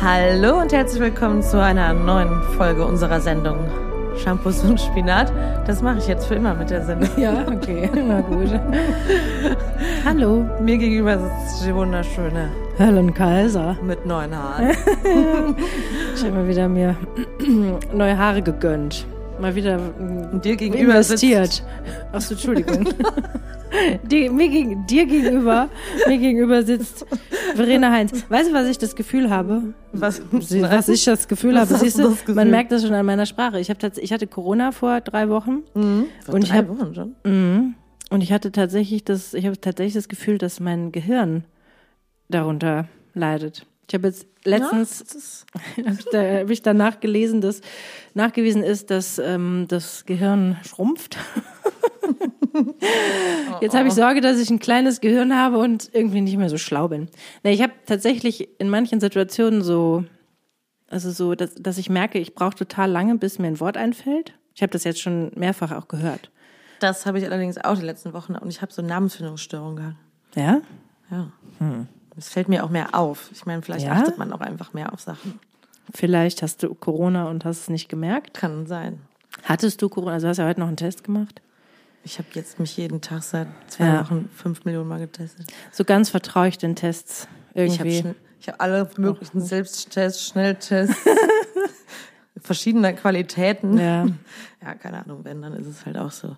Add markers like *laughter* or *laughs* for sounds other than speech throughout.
Hallo und herzlich willkommen zu einer neuen Folge unserer Sendung Shampoos und Spinat. Das mache ich jetzt für immer mit der Sendung. Ja, okay, na gut. *laughs* Hallo. Mir gegenüber sitzt die wunderschöne Helen Kaiser. mit neuen Haaren. *laughs* Ich habe mal wieder mir *clears throat* neue Haare gegönnt. Mal wieder mm, Und dir gegenüber sitzt investiert. Achso, Entschuldigung. *laughs* Die, mir gegen, dir gegenüber, mir gegenüber sitzt Verena Heinz. Weißt du, was ich das Gefühl habe? was, Was ich das Gefühl Was habe, siehst du Gefühl? man merkt das schon an meiner Sprache. Ich, tats- ich hatte Corona vor drei Wochen Vor und ich drei hab- Wochen schon. Mhm. Und ich hatte tatsächlich das, ich habe tatsächlich das Gefühl, dass mein Gehirn darunter leidet. Ich habe jetzt letztens, Ja, *laughs* habe ich, da, hab ich danach gelesen, dass nachgewiesen ist, dass ähm, das Gehirn schrumpft. *laughs* Jetzt habe ich Sorge, dass ich ein kleines Gehirn habe und irgendwie nicht mehr so schlau bin. Nee, ich habe tatsächlich in manchen Situationen so, also so, dass, dass ich merke, ich brauche total lange, bis mir ein Wort einfällt. Ich habe das jetzt schon mehrfach auch gehört. das habe ich allerdings auch die letzten Wochen und ich habe so Namensfindungsstörungen gehabt. Ja? Ja. Es fällt mir auch mehr auf. Ich meine, vielleicht Ja? achtet man auch einfach mehr auf Sachen. Vielleicht hast du Corona und hast es nicht gemerkt. Kann sein. Hattest du Corona? Also hast du heute noch einen Test gemacht? Ich habe jetzt mich jeden Tag seit zwei Ja. Wochen fünf Millionen Mal getestet. So ganz vertraue ich den Tests Ich habe irgendwie. ich hab alle möglichen Selbsttests, Schnelltests, *laughs* verschiedener Qualitäten. ja. *laughs* Ja, keine Ahnung, wenn, dann ist es halt auch so.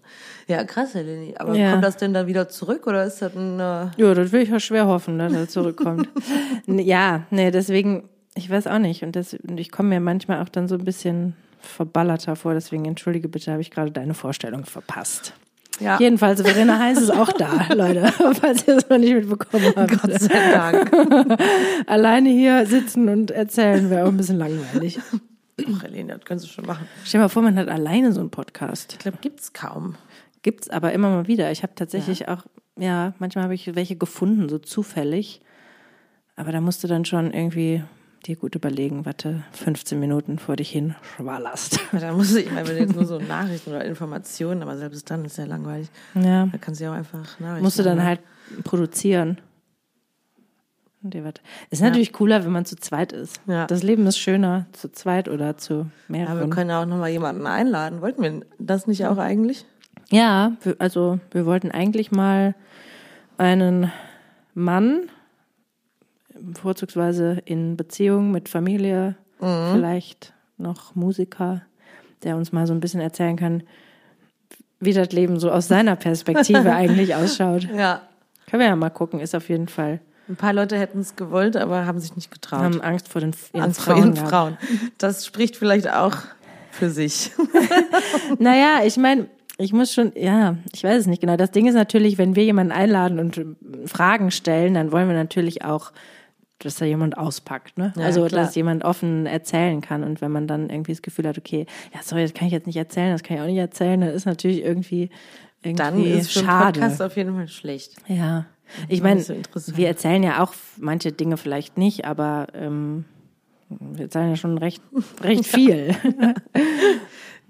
Ja, krass, Helene. Aber Ja. kommt das denn dann wieder zurück oder ist das ein... Äh, ja, das will ich auch schwer hoffen, dass er zurückkommt. *laughs* Ja, nee, deswegen, ich weiß auch nicht. Und, das, und ich komme mir manchmal auch dann so ein bisschen verballerter vor. Deswegen entschuldige bitte, habe ich gerade deine Vorstellung verpasst. ja, Jedenfalls, Verena Heiß ist auch da, *laughs* Leute, falls ihr es noch nicht mitbekommen habt. Gott sei Dank. Alleine hier sitzen und erzählen wäre auch ein bisschen langweilig. Ach, Helene, das kannst du schon machen. Stell dir mal vor, man hat alleine so einen Podcast. Ich glaube, gibt's kaum. Gibt's aber immer mal wieder. Ich habe tatsächlich auch, ja, manchmal habe ich welche gefunden, so zufällig. Aber da musst du dann schon irgendwie dir gut überlegen, warte, 15 Minuten vor dich hin schwallerst. Da muss ich, ich meine, wenn jetzt nur so *laughs* Nachrichten oder Informationen, aber selbst dann ist ja langweilig. Ja, Da kannst du ja auch einfach Nachrichten musst du dann machen. halt produzieren. Dir was. Ist natürlich cooler, wenn man zu zweit ist. Ja. Das Leben ist schöner zu zweit oder zu Ja, wir mehreren. können ja auch nochmal jemanden einladen. Wollten wir das nicht auch eigentlich? Ja, wir- also wir wollten eigentlich mal einen Mann, vorzugsweise in Beziehung mit Familie, vielleicht noch Musiker, der uns mal so ein bisschen erzählen kann, wie das Leben so aus seiner Perspektive *laughs* eigentlich ausschaut. Ja. Können wir ja mal gucken, ist auf jeden Fall. Ein paar Leute hätten es gewollt, aber haben sich nicht getraut. Haben Angst vor den ihren Angst vor Frauen ihren gehabt. Frauen. Das spricht vielleicht auch für sich. *laughs* Naja, ich meine, ich muss schon, ja, ich weiß es nicht genau. Das Ding ist natürlich, wenn wir jemanden einladen und äh, Fragen stellen, dann wollen wir natürlich auch, dass da jemand auspackt, ne? Ja, also, klar. dass jemand offen erzählen kann. Und wenn man dann irgendwie das Gefühl hat, okay, ja, sorry, das kann ich jetzt nicht erzählen, das kann ich auch nicht erzählen, dann ist natürlich irgendwie, irgendwie Dann ist es für schade. Podcast auf jeden Fall schlecht. Ja. Ich meine, so wir erzählen ja auch manche Dinge vielleicht nicht, aber ähm, wir erzählen ja schon recht, *laughs* recht viel. *laughs*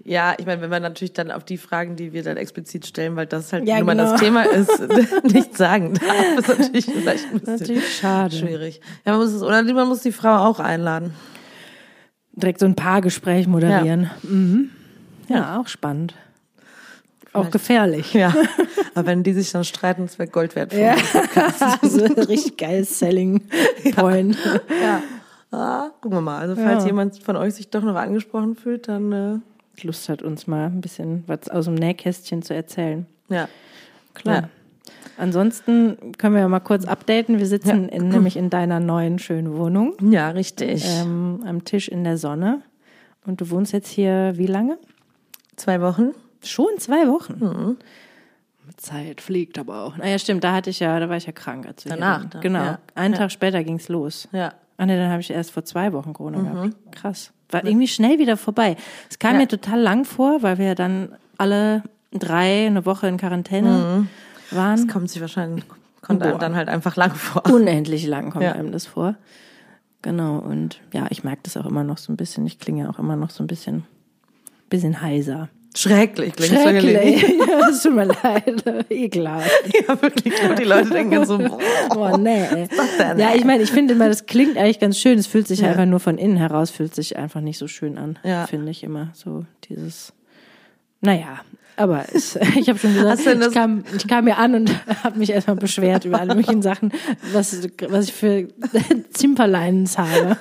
Ja, ich meine, wenn man natürlich dann auf die Fragen, die wir dann explizit stellen, weil das halt Ja, nun mal genau. das Thema ist, *laughs* nicht sagen darf, ist natürlich vielleicht ein bisschen Natürlich schade. schwierig. Ja, man muss es, oder man muss die Frau auch einladen. direkt so ein Paargespräch moderieren. Mhm. Ja, auch spannend. Auch Vielleicht- gefährlich. Ja. *laughs* Aber wenn die sich dann streiten, das wäre Gold wert. für Ja, *laughs* ein richtig geiles Selling Point. ja. Ah, gucken wir mal. Also falls Ja. jemand von euch sich doch noch angesprochen fühlt, dann äh, Lust hat, uns mal ein bisschen was aus dem Nähkästchen zu erzählen. ja. Klar. Ja. Ansonsten können wir ja mal kurz updaten. Wir sitzen in, nämlich in deiner neuen schönen Wohnung Ja, richtig. ähm, am Tisch in der Sonne. Und du wohnst jetzt hier wie lange? Zwei Wochen. Schon zwei Wochen. Mhm. Zeit fliegt aber auch. Naja, stimmt, da hatte ich ja, da war ich ja krank. Als Danach dann, Genau. ja. Einen Ja. Tag später ging's los. Ja. Ah ne, dann habe ich erst vor zwei Wochen Corona Mhm. gehabt. Krass. War irgendwie schnell wieder vorbei. Es kam Ja. mir total lang vor, weil wir ja dann alle drei eine Woche in Quarantäne waren. Kommt sich wahrscheinlich, kommt einem dann halt einfach lang vor. Unendlich lang kommt einem das vor. Genau, und ja, ich merke das auch immer noch so ein bisschen. Ich klinge auch immer noch so ein bisschen, bisschen heiser. Schrecklich, klingt Schrecklich. *laughs* Ja, es tut mir leid. *laughs* Ekelhaft. Ja, wirklich. Und die Leute denken so, boah, Oh, nee. Ja, ich meine, ich finde immer, das klingt eigentlich ganz schön. Es fühlt sich einfach nur von innen heraus, fühlt sich einfach nicht so schön an. Ja. Finde ich immer. So dieses, naja, aber es, *laughs* ich habe schon gesagt, ich, kam, ich kam mir an und *laughs* habe mich erstmal beschwert über alle möglichen Sachen, was, was ich für *laughs* Zimperleins habe.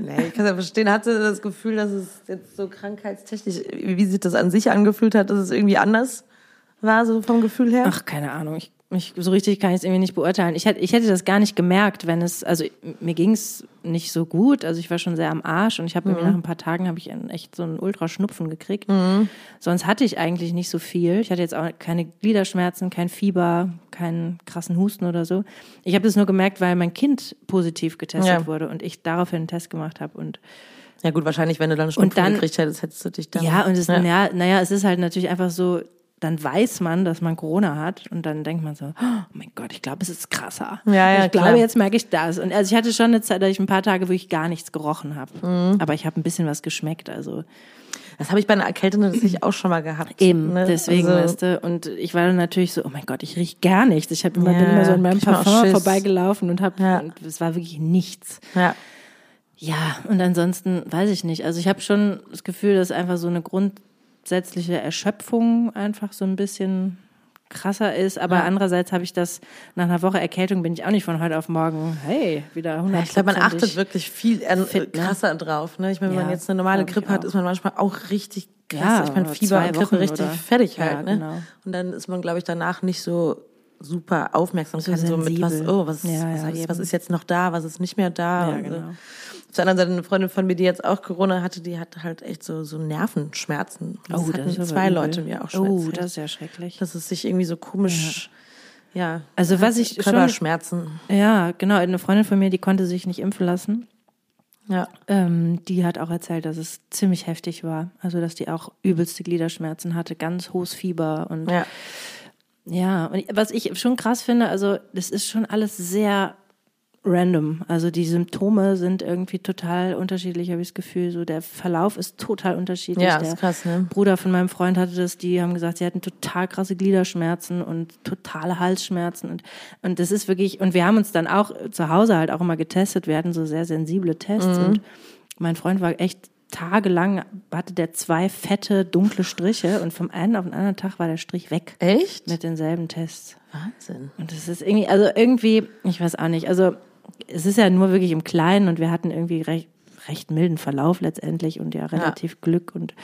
Nee, ich kann ja verstehen. Hatte das Gefühl, dass es jetzt so krankheitstechnisch, wie sich das an sich angefühlt hat, dass es irgendwie anders war, so vom Gefühl her? Ach, keine Ahnung. Ich, mich, so richtig kann ich es irgendwie nicht beurteilen. Ich hätte, ich hätte das gar nicht gemerkt, wenn es, also mir ging es nicht so gut. Also ich war schon sehr am Arsch und ich habe irgendwie nach ein paar Tagen habe ich einen, echt so einen Ultraschnupfen gekriegt. Sonst hatte ich eigentlich nicht so viel. Ich hatte jetzt auch keine Gliederschmerzen, kein Fieber, keinen krassen Husten oder so. Ich habe das nur gemerkt, weil mein Kind positiv getestet Ja. wurde und ich daraufhin einen Test gemacht habe und Ja gut, wahrscheinlich, wenn du dann Schnupfen dann- gekriegt hättest, hättest du dich dann... ja, und es, ja. ja. naja, es ist halt natürlich einfach so, dann weiß man, dass man Corona hat und dann denkt man so, oh mein Gott, ich glaube, es ist krasser. Ja, ja, ich glaube, klar. jetzt merke ich das. Und also ich hatte schon eine Zeit, da ich ein paar Tage wirklich gar nichts gerochen habe. Mhm. Aber ich habe ein bisschen was geschmeckt, also Das habe ich bei einer Erkältung tatsächlich auch schon mal gehabt. eben, ne? deswegen, Also, weißt du. Und ich war dann natürlich so, oh mein Gott, ich riech gar nichts. Ich immer, Ja, bin immer so an meinem ich Parfum vorbeigelaufen und habe, Ja. und es war wirklich nichts. Ja. Ja, und ansonsten weiß ich nicht. Also ich habe schon das Gefühl, dass einfach so eine grundsätzliche Erschöpfung einfach so ein bisschen krasser ist. Aber Ja. andererseits habe ich das, nach einer Woche Erkältung bin ich auch nicht von heute auf morgen, hey, wieder 100 Ja, ich glaube, man achtet wirklich viel äh, fit, ne? krasser drauf. Ne? Ich meine, wenn Ja, man jetzt eine normale Grippe hat, ist man manchmal auch richtig krass. Ja, ich meine, Fieber und Grippe richtig fertig halt. Ne? genau. Und dann ist man, glaube ich, danach nicht so super aufmerksam. So kann so mit was, oh, was, Ja, ja, was, was, was ist jetzt noch da, was ist nicht mehr da. Ja, so. genau. Auf der anderen Seite eine Freundin von mir, die jetzt auch Corona hatte, die hatte halt echt so, so Nervenschmerzen. Das Oh, hatten das zwei übel. Leute mir auch schon Oh, das ist ja schrecklich. dass es sich irgendwie so komisch, ja, Also was ich schon, Körperschmerzen. ja, genau, eine Freundin von mir, die konnte sich nicht impfen lassen. Ja. Ähm, die hat auch erzählt, dass es ziemlich heftig war. Also, dass die auch übelste Gliederschmerzen hatte, ganz hohes Fieber und Ja. Ja, und was ich schon krass finde, also das ist schon alles sehr random. Also die Symptome sind irgendwie total unterschiedlich, habe ich das Gefühl. So der Verlauf ist total unterschiedlich. Ja, der ist krass, ne? Bruder von meinem Freund hatte das, die haben gesagt, sie hatten total krasse Gliederschmerzen und totale Halsschmerzen und und das ist wirklich und wir haben uns dann auch zu Hause halt auch immer getestet. Wir hatten so sehr sensible Tests Mhm. und mein Freund war echt tagelang hatte der zwei fette dunkle Striche und vom einen auf den anderen Tag war der Strich weg Echt? mit denselben Tests. Wahnsinn. Und das ist irgendwie, also irgendwie, ich weiß auch nicht, also es ist ja nur wirklich im Kleinen und wir hatten irgendwie recht, recht milden Verlauf letztendlich und ja relativ Glück und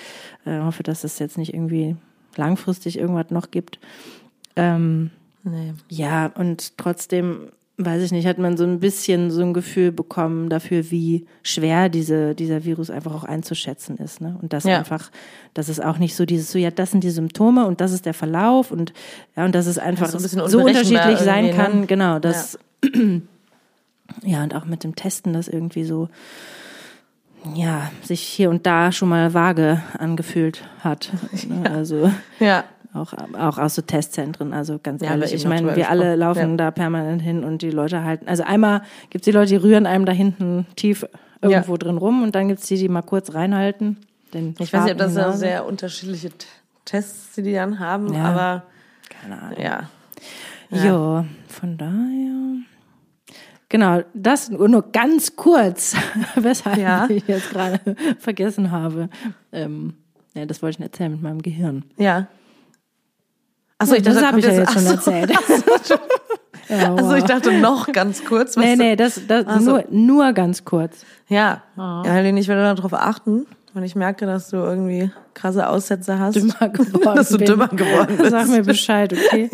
äh, hoffe, dass es jetzt nicht irgendwie langfristig irgendwas noch gibt. Ähm, Nee. ja, und trotzdem, weiß ich nicht, hat man so ein bisschen so ein Gefühl bekommen dafür, wie schwer diese, dieser Virus einfach auch einzuschätzen ist. Ne? Und das Ja. einfach, dass es auch nicht so dieses, so ja, das sind die Symptome und das ist der Verlauf und ja, und dass es einfach so ein bisschen so unberechenbar unterschiedlich sein ne? kann, genau, dass *clears throat* ja. und auch mit dem Testen das irgendwie so ja, sich hier und da schon mal vage angefühlt hat. Ne? *laughs* Also Ja. Auch, auch aus so Testzentren, also ganz Ja, ehrlich. Ich meine, wir alle laufen Ja. da permanent hin und die Leute halten. Also einmal gibt's die Leute, die rühren einem da hinten tief irgendwo drin rum und dann gibt's die, die mal kurz reinhalten. Ich weiß nicht, ob das ja sehr unterschiedliche Tests, die die dann haben, Ja. aber Keine Ahnung. ja. Ja. von daher. Genau, das nur, nur ganz kurz, *laughs* weshalb Ja. ich jetzt gerade vergessen habe. Ähm, ja, das wollte ich erzählen mit meinem Gehirn. Ja. Achso, ich das dachte, da habe ich ja jetzt schon erzählt. *laughs* Ja, Also ich dachte noch ganz kurz. Was Nee, nee, das, das Ach so. nur, nur ganz kurz. Ja. ja, Helene, ich werde darauf achten, wenn ich merke, dass du irgendwie krasse Aussätze hast. Dümmer *laughs* geworden dass du bin. dümmer geworden bist. *laughs* Sag mir Bescheid, okay?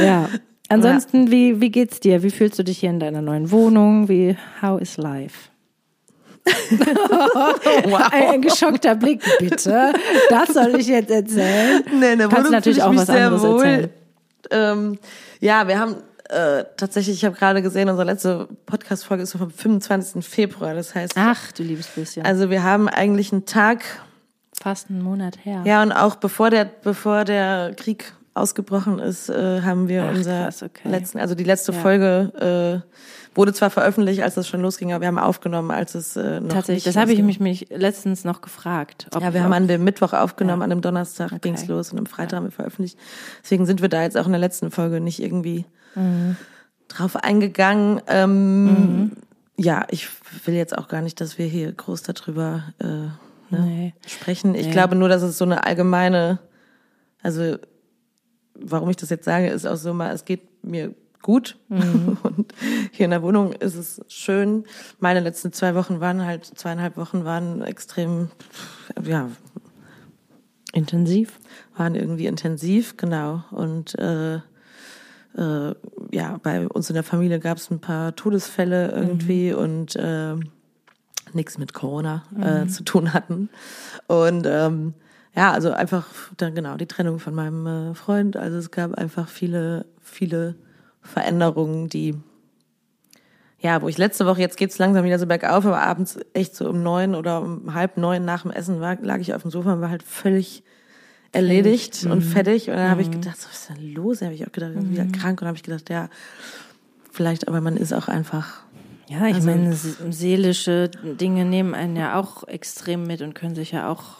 ja. Ansonsten, wie, wie geht's dir? Wie fühlst du dich hier in deiner neuen Wohnung? Wie, how is life? *laughs* Wow. Ein geschockter Blick, bitte. Das soll ich jetzt erzählen. Nee, der Kannst natürlich auch was sehr anderes wohl. erzählen. Ähm, ja, wir haben äh, tatsächlich, ich habe gerade gesehen, unsere letzte Podcast-Folge ist vom 25. Februar. Das heißt, Ach, du liebes bisschen. also wir haben eigentlich einen Tag, Fast einen Monat her. ja, und auch bevor der, bevor der Krieg ausgebrochen ist, äh, haben wir Ach, unser krass, okay. letzten, also die letzte Ja. Folge äh, wurde zwar veröffentlicht, als das schon losging, aber wir haben aufgenommen, als es äh, noch Tatsächlich, das habe ich mich, mich letztens noch gefragt. Ja, wir haben an dem Mittwoch aufgenommen, Ja. an dem Donnerstag Okay. ging's los und am Freitag haben wir veröffentlicht. Deswegen sind wir da jetzt auch in der letzten Folge nicht irgendwie Mhm. drauf eingegangen. Ähm, Ja, ich will jetzt auch gar nicht, dass wir hier groß darüber äh, ne, Nee. sprechen. Ich Nee. glaube nur, dass es so eine allgemeine, also warum ich das jetzt sage, ist auch so mal, es geht mir gut Mhm. *laughs* und hier in der Wohnung ist es schön. Meine letzten zwei Wochen waren halt, zweieinhalb Wochen waren extrem, ja, intensiv. waren irgendwie intensiv, genau. Und äh, äh, ja, bei uns in der Familie gab es ein paar Todesfälle irgendwie und äh, nichts mit Corona äh, zu tun hatten. Und ähm, ja, also einfach dann genau die Trennung von meinem äh, Freund. Also es gab einfach viele, viele Veränderungen, die ja, wo ich letzte Woche, jetzt geht's langsam wieder so bergauf, aber abends echt so um neun oder um halb neun nach dem Essen war, lag ich auf dem Sofa und war halt völlig erledigt und fertig. Und dann habe ich gedacht, so, was ist denn los? Da habe ich auch gedacht, ich bin wieder krank. Und habe ich gedacht, ja, vielleicht, aber man ist auch einfach. Ja, ich Also- meine, se- seelische Dinge nehmen einen ja auch extrem mit und können sich ja auch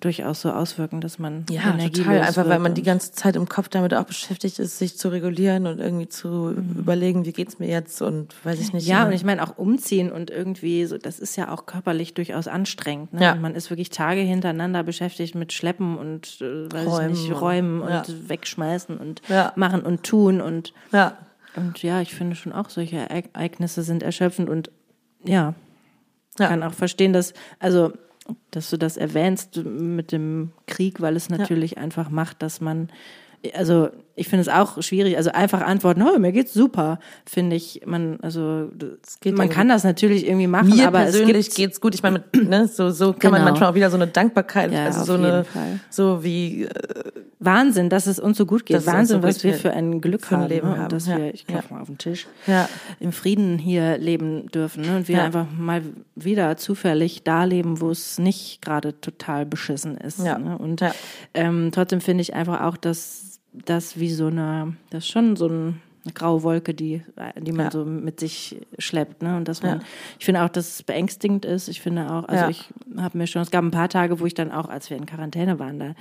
durchaus so auswirken, dass man Ja, energielos total. Einfach, weil man die und- ganze Zeit im Kopf damit auch beschäftigt ist, sich zu regulieren und irgendwie zu überlegen, wie geht's mir jetzt und weiß ich nicht. Ja, und ich meine auch umziehen und irgendwie so, das ist ja auch körperlich durchaus anstrengend. Ne? Ja. Und man ist wirklich Tage hintereinander beschäftigt mit Schleppen und äh, weiß Räumen ich nicht, und- Räumen ja. und wegschmeißen und Ja. machen und tun und ja, und ja, ich finde schon auch solche Ereig- Ereignisse sind erschöpfend und ja, Ja. kann auch verstehen, dass also dass du das erwähnst mit dem Krieg, weil es natürlich einfach macht, dass man also ich finde es auch schwierig, also einfach antworten, oh, mir geht's super, finde ich, man, also man ja kann das natürlich irgendwie machen, mir aber es persönlich gibt geht's gut. Ich meine, ne, so, so kann man Genau. manchmal auch wieder so eine Dankbarkeit, Ja, also so eine, Fall. so wie, äh, Wahnsinn, dass es uns so gut geht, es Wahnsinn, so was wir für ein Glück Für ein haben, Leben ne? haben, und dass ja. wir, ich Ja. klopfe mal auf den Tisch, Ja. im Frieden hier leben dürfen ne? und wir Ja. einfach mal wieder zufällig da leben, wo es nicht gerade total beschissen ist. Ja. Ne? Und Ja. ähm, trotzdem finde ich einfach auch, dass das wie so eine, das ist schon so ein, eine graue Wolke, die, die man Ja. so mit sich schleppt, ne? Und dass man, Ja. ich finde auch, dass es beängstigend ist. Ich finde auch, also Ja. ich habe mir schon, es gab ein paar Tage, wo ich dann auch, als wir in Quarantäne waren, da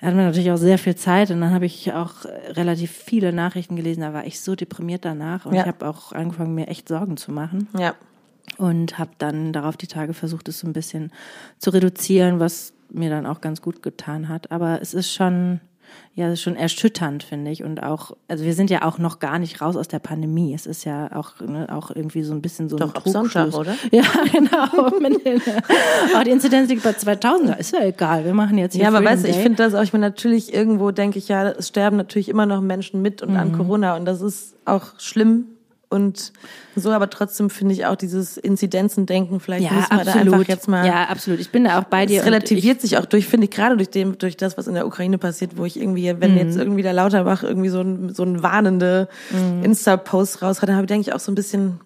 hatten wir natürlich auch sehr viel Zeit und dann habe ich auch relativ viele Nachrichten gelesen. Da war ich so deprimiert danach und ich habe auch angefangen, mir echt Sorgen zu machen ja, und habe dann darauf die Tage versucht, es so ein bisschen zu reduzieren, was mir dann auch ganz gut getan hat. Aber es ist schon, ja, es ist schon erschütternd, finde ich. Und auch, also wir sind ja auch noch gar nicht raus aus der Pandemie. Es ist ja auch, ne, auch irgendwie so ein bisschen so Doch, ein ab Sonntag, oder? *laughs* Ja, genau. *laughs* Den, auch die Inzidenz liegt bei 2000. Ist ja egal. Wir machen jetzt hier Ja, aber weißt du, ich finde das auch, ich meine, natürlich irgendwo denke ich ja, es sterben natürlich immer noch Menschen mit und Mhm. an Corona und das ist auch schlimm und so, aber trotzdem finde ich auch dieses Inzidenzendenken, vielleicht ja, müssen wir da absolut. einfach jetzt mal. ja, absolut. Ich bin da auch bei dir. Es relativiert sich auch durch, finde ich, gerade durch dem, durch das, was in der Ukraine passiert, wo ich irgendwie, wenn Mhm. jetzt irgendwie der Lauterbach irgendwie so ein, so ein warnende Mhm. Insta-Post raus hat, dann habe ich, denke ich, auch so ein bisschen,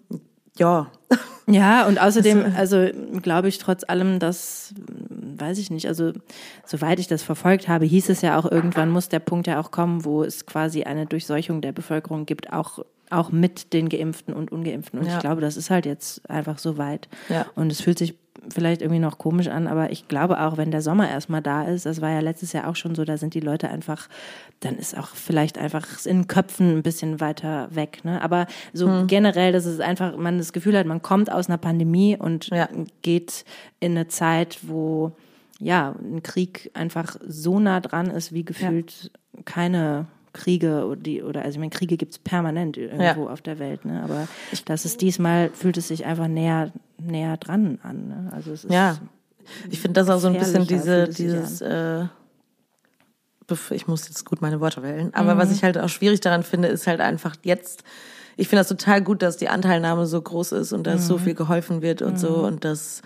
ja. *laughs* Ja, und außerdem, also glaube ich trotz allem, dass, weiß ich nicht, also soweit ich das verfolgt habe, hieß es ja auch, irgendwann muss der Punkt ja auch kommen, wo es quasi eine Durchseuchung der Bevölkerung gibt, auch, auch mit den Geimpften und Ungeimpften. Und Ja. ich glaube, das ist halt jetzt einfach so weit. Ja. Und es fühlt sich vielleicht irgendwie noch komisch an, aber ich glaube auch, wenn der Sommer erstmal da ist, das war ja letztes Jahr auch schon so, da sind die Leute einfach, dann ist auch vielleicht einfach in Köpfen ein bisschen weiter weg. Ne? Aber so Hm. generell, dass es einfach, man das Gefühl hat, man kommt aus einer Pandemie und Ja. geht in eine Zeit, wo ja, ein Krieg einfach so nah dran ist, wie gefühlt keine Kriege oder die oder also ich meine Kriege gibt's permanent irgendwo auf der Welt, ne? Aber das ist diesmal fühlt es sich einfach näher näher dran an. Ne? Also es ist Ja. Ich finde das auch so ein bisschen diese, es dieses, äh, ich muss jetzt gut meine Worte wählen, aber was ich halt auch schwierig daran finde, ist halt einfach jetzt, ich finde das total gut, dass die Anteilnahme so groß ist und dass so viel geholfen wird und so und dass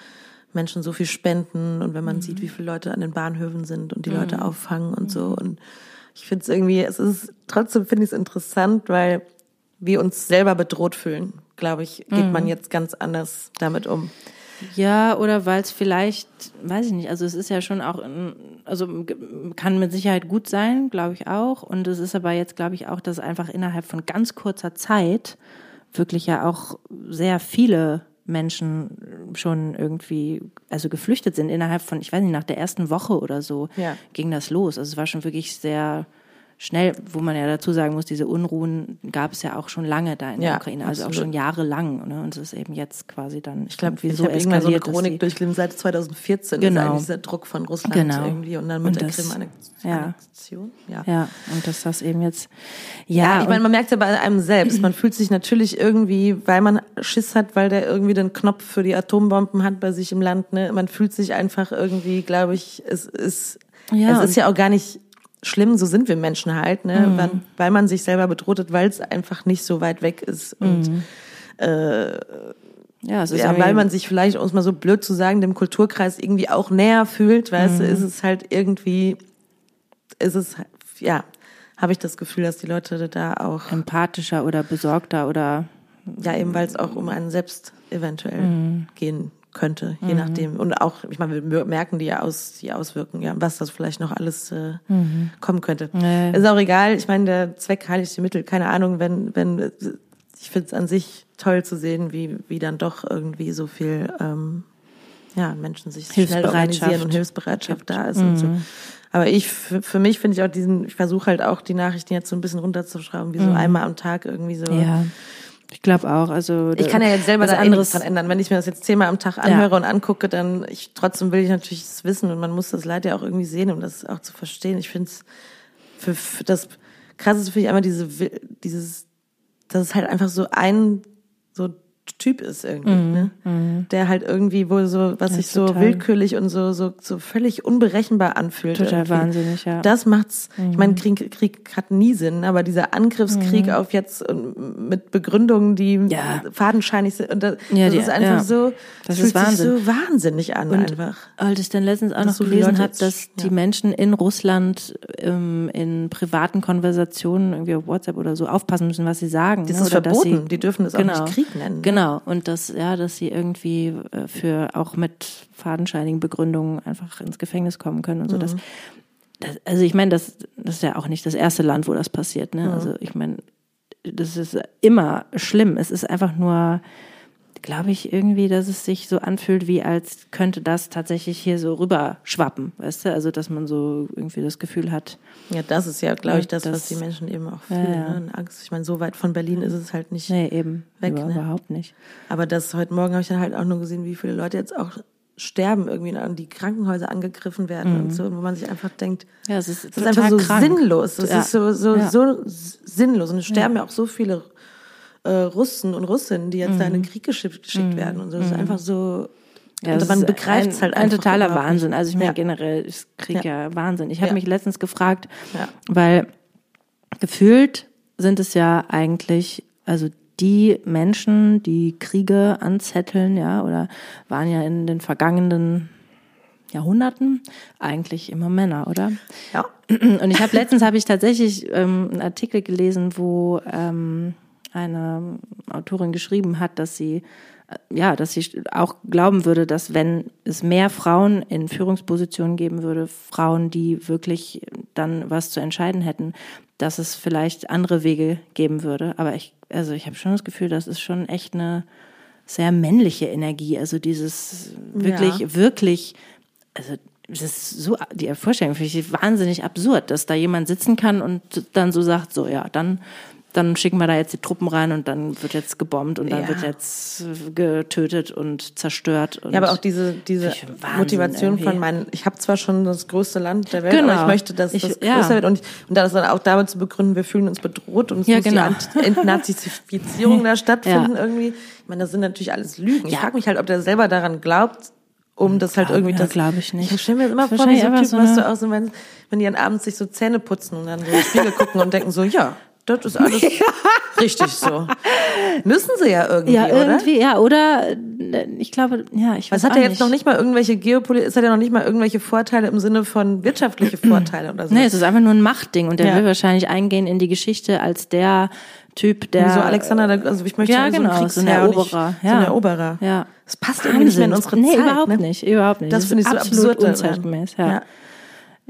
Menschen so viel spenden und wenn man sieht, wie viele Leute an den Bahnhöfen sind und die Leute auffangen und so und ich finde es irgendwie, es ist, trotzdem finde ich es interessant, weil wir uns selber bedroht fühlen, glaube ich, geht man jetzt ganz anders damit um. Ja, oder weil es vielleicht, weiß ich nicht, also es ist ja schon auch, also kann mit Sicherheit gut sein, glaube ich auch. Und es ist aber jetzt, glaube ich, auch, dass einfach innerhalb von ganz kurzer Zeit wirklich ja auch sehr viele Menschen schon irgendwie, also geflüchtet sind innerhalb von, ich weiß nicht, nach der ersten Woche oder so Ja. ging das los. Also es war schon wirklich sehr schnell, wo man ja dazu sagen muss, diese Unruhen gab es ja auch schon lange da in der Ja, Ukraine, also auch absolut. schon jahrelang. Ne? Und es ist eben jetzt quasi dann, Ich glaube, habe irgendwann so eine Chronik durchgelesen seit 2014. Genau. Ist dieser Druck von Russland Genau. irgendwie und dann Und mit der das- Krim-Annexion. ja. Ja. Ja, und dass das eben jetzt, ja, Ja, ich meine, man merkt ja bei einem selbst, man fühlt sich natürlich irgendwie, weil man Schiss hat, weil der irgendwie den Knopf für die Atombomben hat bei sich im Land, ne? Man fühlt sich einfach irgendwie, glaube ich, es ist, Ja, es und- ist ja auch gar nicht schlimm, so sind wir Menschen halt, ne? Mhm. Weil, weil man sich selber bedroht hat, weil es einfach nicht so weit weg ist und Mhm. ja, es ist ja, weil man sich vielleicht, um es mal so blöd zu sagen, dem Kulturkreis irgendwie auch näher fühlt, weißt du, Mhm. ist es halt irgendwie, ist es, ja, habe ich das Gefühl, dass die Leute da auch, empathischer oder besorgter oder ja, eben weil es auch um einen selbst eventuell Mhm. gehen könnte, je nachdem. Und auch, ich meine, wir merken die ja aus, die Auswirkungen, ja, was das vielleicht noch alles äh, kommen könnte. Mhm. Ja. Ist auch egal, ich meine, der Zweck heiligt die Mittel, keine Ahnung, wenn, wenn, ich finde es an sich toll zu sehen, wie, wie dann doch irgendwie so viel, ähm, ja, Menschen sich schnell organisieren und Hilfsbereitschaft da ist und so. Aber ich, für, für mich finde ich auch diesen, ich versuche halt auch die Nachrichten jetzt so ein bisschen runterzuschrauben, wie so einmal am Tag irgendwie so. ja, ich glaube auch. Also Ich kann ja jetzt selber da anderes anderes dran ändern. Wenn ich mir das jetzt zehnmal am Tag anhöre und angucke, dann ich trotzdem will ich natürlich es wissen und man muss das Leid ja auch irgendwie sehen, um das auch zu verstehen. Ich finde es für, für das krasseste finde ich einmal diese dieses, dass es halt einfach so ein so Typ ist irgendwie, ne? Der halt irgendwie wohl so, was sich so Mhm, total. willkürlich und so so so völlig unberechenbar anfühlt. Total irgendwie. wahnsinnig, ja. Mhm. Das macht's. Ich meine, Krieg, Krieg hat nie Sinn, aber dieser Angriffskrieg auf jetzt und mit Begründungen, die Ja. fadenscheinig sind, und das, Ja, das die- ist einfach so, Das fühlt ist Wahnsinn. sich so wahnsinnig an einfach. Als ich dann letztens auch noch gelesen habe, dass die. Menschen in Russland ähm, in privaten Konversationen, irgendwie auf WhatsApp oder so, aufpassen müssen, was sie sagen. Das ne? ist Oder verboten. Sie, Die dürfen das auch nicht Krieg nennen. ne? Genau. Und dass, ja, dass sie irgendwie äh, für auch mit fadenscheinigen Begründungen einfach ins Gefängnis kommen können und so. Mhm. Das, das, also ich meine, das, das ist ja auch nicht das erste Land, wo das passiert. Mhm. Ne? Also ich meine, das ist immer schlimm. Es ist einfach nur, glaube ich, irgendwie, dass es sich so anfühlt, wie als könnte das tatsächlich hier so rüberschwappen, weißt du? Also dass man so irgendwie das Gefühl hat, Ja, das ist ja, glaube ich, Ja, das, das- was die Menschen eben auch fühlen. ja. Ne? Und Angst. Ich meine, so weit von Berlin ist es halt nicht. nee, eben, Weg, über, ne? überhaupt nicht. Aber das heute Morgen habe ich dann halt auch nur gesehen, wie viele Leute jetzt auch sterben irgendwie und die Krankenhäuser angegriffen werden und so, wo man sich einfach denkt, Ja, es ist, Das ist einfach so krank. sinnlos. Das Ja. ist so, so, Ja. so sinnlos. Und es sterben ja, auch so viele äh, Russen und Russinnen, die jetzt da in den Krieg geschickt, geschickt werden und so. Das ist einfach so. Mhm. Ja, das man begreift es ein, halt ein einfach. totaler überhaupt Wahnsinn. Also ich meine Ja. generell ist Krieg ja, Wahnsinn. Ich habe Ja. mich letztens gefragt, Ja. weil gefühlt sind es ja eigentlich, also die Menschen, die Kriege anzetteln, ja, oder waren ja in den vergangenen Jahrhunderten eigentlich immer Männer, oder? Ja. Und ich habe letztens habe ich tatsächlich ähm, einen Artikel gelesen, wo ähm, eine Autorin geschrieben hat, dass sie äh, ja, dass sie auch glauben würde, dass wenn es mehr Frauen in Führungspositionen geben würde, Frauen, die wirklich dann was zu entscheiden hätten, dass es vielleicht andere Wege geben würde. Aber ich, also ich habe schon das Gefühl, das ist schon echt eine sehr männliche Energie. Also dieses wirklich, Ja. wirklich, also das ist so, die Vorstellung finde ich wahnsinnig absurd, dass da jemand sitzen kann und dann so sagt, so ja, dann, dann schicken wir da jetzt die Truppen rein und dann wird jetzt gebombt und dann Ja. wird jetzt getötet und zerstört. Und Ja, aber auch diese, diese Wahnsinn Motivation irgendwie. von meinen, ich habe zwar schon das größte Land der Welt, Genau. aber ich möchte, dass Ich- das größer ja. wird und, und das dann auch damit zu begründen, wir fühlen uns bedroht und es Ja, muss genau. die Ent- Entnazifizierung *laughs* da stattfinden irgendwie. Ich meine, das sind natürlich alles Lügen. Ich frage mich halt, ob der selber daran glaubt, um das halt irgendwie ja, das glaub ich nicht. Ich stelle mir immer vor, wie so ein wahrscheinlich Typ, einfach was so du auch so, wenn, wenn die dann abends sich so Zähne putzen und dann so in den Spiegel gucken und denken so, ja, das ist alles *laughs* richtig so. Müssen sie ja irgendwie, ja, oder? irgendwie, ja, oder ich glaube, ja, ich weiß Es hat ja jetzt nicht. noch nicht mal irgendwelche Geopolit, es hat ja noch nicht mal irgendwelche Vorteile im Sinne von wirtschaftliche *clears throat* Vorteile oder so. Nee, es ist einfach nur ein Machtding und der Ja. will wahrscheinlich eingehen in die Geschichte als der Typ, der. so Alexander, der- also ich möchte Ja, so genau, einen so ein Eroberer, nicht, So ja. ein Eroberer. Ja. Das passt irgendwie nicht mehr in unsere nee, Zeit. überhaupt ne? nicht, überhaupt nicht. Das finde ich so absurd unzeitgemäß, ja. Ja.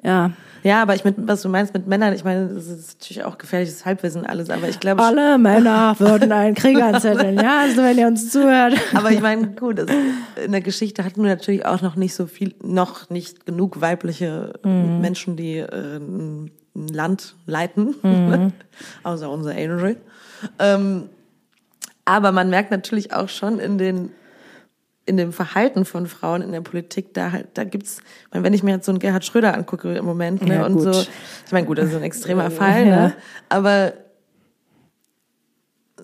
ja. Ja, aber ich mit, was du meinst mit Männern, ich meine, das ist natürlich auch gefährliches Halbwissen alles, aber ich glaube, Alle Männer *laughs* würden einen Krieg anzetteln, ja, also wenn ihr uns zuhört. aber ich meine, gut, das, in der Geschichte hatten wir natürlich auch noch nicht so viel, noch nicht genug weibliche Mhm. Menschen, die äh, ein ein Land leiten, Mhm. außer unser Angel. Ähm, aber man merkt natürlich auch schon in den in dem Verhalten von Frauen in der Politik, da halt, da gibt's, ich meine, wenn ich mir jetzt so einen Gerhard Schröder angucke im Moment, ne, Ja, und so, ich meine, gut, das ist ein extremer *laughs* Fall, Ja. ne, aber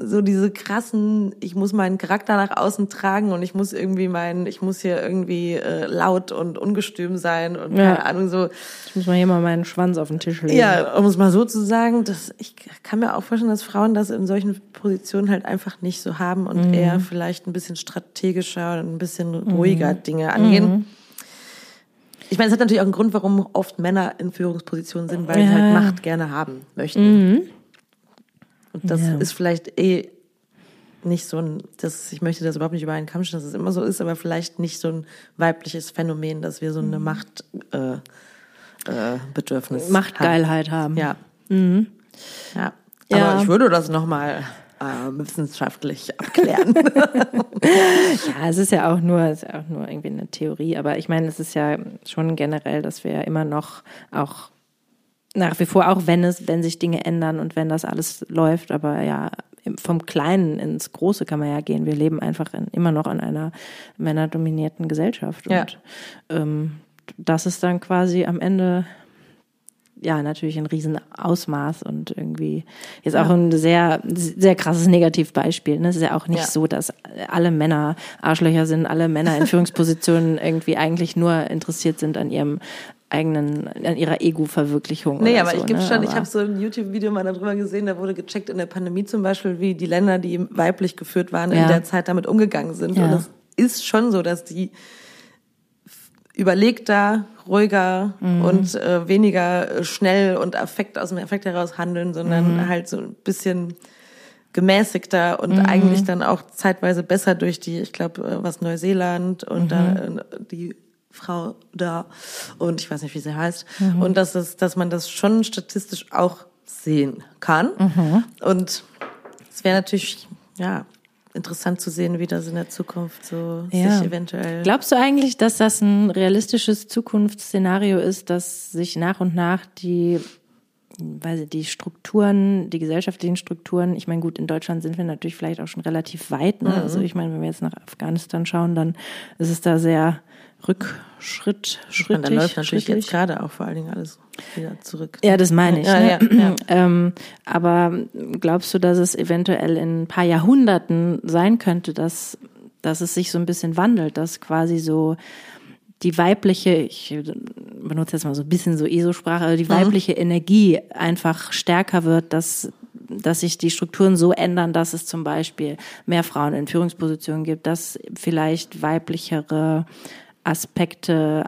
so diese krassen, ich muss meinen Charakter nach außen tragen und ich muss irgendwie meinen, ich muss hier irgendwie äh, laut und ungestüm sein und Ja. keine Ahnung so. Ich muss mal hier mal meinen Schwanz auf den Tisch legen. Ja, um es mal so zu sagen, dass ich kann mir auch vorstellen, dass Frauen das in solchen Positionen halt einfach nicht so haben und Mhm. eher vielleicht ein bisschen strategischer und ein bisschen ruhiger Dinge angehen. Mhm. Ich meine, es hat natürlich auch einen Grund, warum oft Männer in Führungspositionen sind, weil sie Ja. halt Macht gerne haben möchten. Und das Ja. ist vielleicht eh nicht so ein, das, ich möchte das überhaupt nicht über einen Kamm dass es immer so ist, aber vielleicht nicht so ein weibliches Phänomen, dass wir so eine Macht, äh, äh, Bedürfnis haben. Machtgeilheit haben. Ja. ja. Ja. Aber ich würde das nochmal äh, wissenschaftlich abklären. *laughs* *laughs* Ja, es ist ja auch nur, es ist ja auch nur irgendwie eine Theorie, aber ich meine, es ist ja schon generell, dass wir ja immer noch auch nach wie vor, auch wenn es, wenn sich Dinge ändern und wenn das alles läuft, aber ja, vom Kleinen ins Große kann man ja gehen. Wir leben einfach in, immer noch in einer männerdominierten Gesellschaft. Ja. Und ähm, das ist dann quasi am Ende ja, natürlich ein Riesenausmaß und irgendwie jetzt auch ein sehr, sehr krasses Negativbeispiel. Ne? Es ist ja auch nicht Ja. so, dass alle Männer Arschlöcher sind, alle Männer in *laughs* Führungspositionen irgendwie eigentlich nur interessiert sind an ihrem eigenen, an ihrer Ego-Verwirklichung. Nee, aber so, ich gebe ne? schon, ich Aber- habe so ein YouTube-Video mal darüber gesehen, da wurde gecheckt in der Pandemie zum Beispiel, wie die Länder, die weiblich geführt waren, Ja. in der Zeit damit umgegangen sind. Ja. Und es ist schon so, dass die überlegter, ruhiger Mhm. und äh, weniger äh, schnell und Affekt aus dem Affekt heraus handeln, sondern Mhm. halt so ein bisschen gemäßigter und Mhm. eigentlich dann auch zeitweise besser durch die, ich glaube, äh, was Neuseeland und da Mhm. äh, die Frau da und ich weiß nicht, wie sie heißt. Mhm. Und dass es, dass man das schon statistisch auch sehen kann. Mhm. Und es wäre natürlich, ja, interessant zu sehen, wie das in der Zukunft so Ja. sich eventuell. Glaubst du eigentlich, dass das ein realistisches Zukunftsszenario ist, dass sich nach und nach die, ich, die Strukturen, die gesellschaftlichen Strukturen, ich meine, gut, in Deutschland sind wir natürlich vielleicht auch schon relativ weit. Ne? Also ich meine, wenn wir jetzt nach Afghanistan schauen, dann ist es da sehr Rückschritt, Und schrittig. dann läuft natürlich schrittig. jetzt gerade auch vor allen Dingen alles wieder zurück. Ja, das meine ich. Ja, ne? ja, ja. *clears throat* Ähm, aber glaubst du, dass es eventuell in ein paar Jahrhunderten sein könnte, dass, dass es sich so ein bisschen wandelt, dass quasi so die weibliche, ich benutze jetzt mal so ein bisschen so ESO-Sprache, also die weibliche Energie einfach stärker wird, dass, dass sich die Strukturen so ändern, dass es zum Beispiel mehr Frauen in Führungspositionen gibt, dass vielleicht weiblichere Aspekte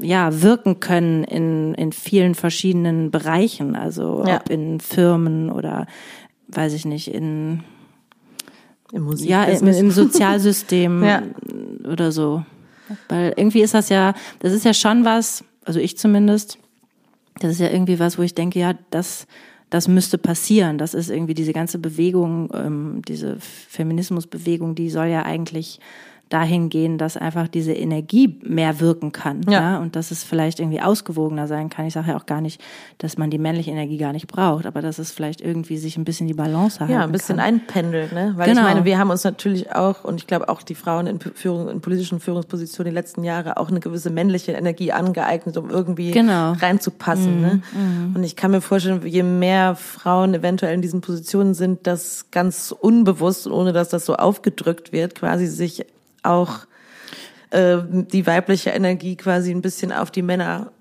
ja, wirken können in, in vielen verschiedenen Bereichen, also Ja. ob in Firmen oder weiß ich nicht, in Im Musik. ja, im, im Sozialsystem *laughs* Ja. oder so. Weil irgendwie ist das ja, das ist ja schon was, also ich zumindest, das ist ja irgendwie was, wo ich denke, ja, das, das müsste passieren. Das ist irgendwie diese ganze Bewegung, ähm, diese Feminismusbewegung, die soll ja eigentlich dahin gehen, dass einfach diese Energie mehr wirken kann. Ja. Ja. Und dass es vielleicht irgendwie ausgewogener sein kann. Ich sage ja auch gar nicht, dass man die männliche Energie gar nicht braucht, aber dass es vielleicht irgendwie sich ein bisschen die Balance halten Ja, ein bisschen kann. einpendeln, ne? Weil Genau. ich meine, wir haben uns natürlich auch, und ich glaube auch die Frauen in, Führung, in politischen Führungspositionen die letzten Jahre auch eine gewisse männliche Energie angeeignet, um irgendwie Genau. reinzupassen. Ne? Und ich kann mir vorstellen, je mehr Frauen eventuell in diesen Positionen sind, dass ganz unbewusst, und ohne dass das so aufgedrückt wird, quasi sich auch äh, die weibliche Energie quasi ein bisschen auf die Männer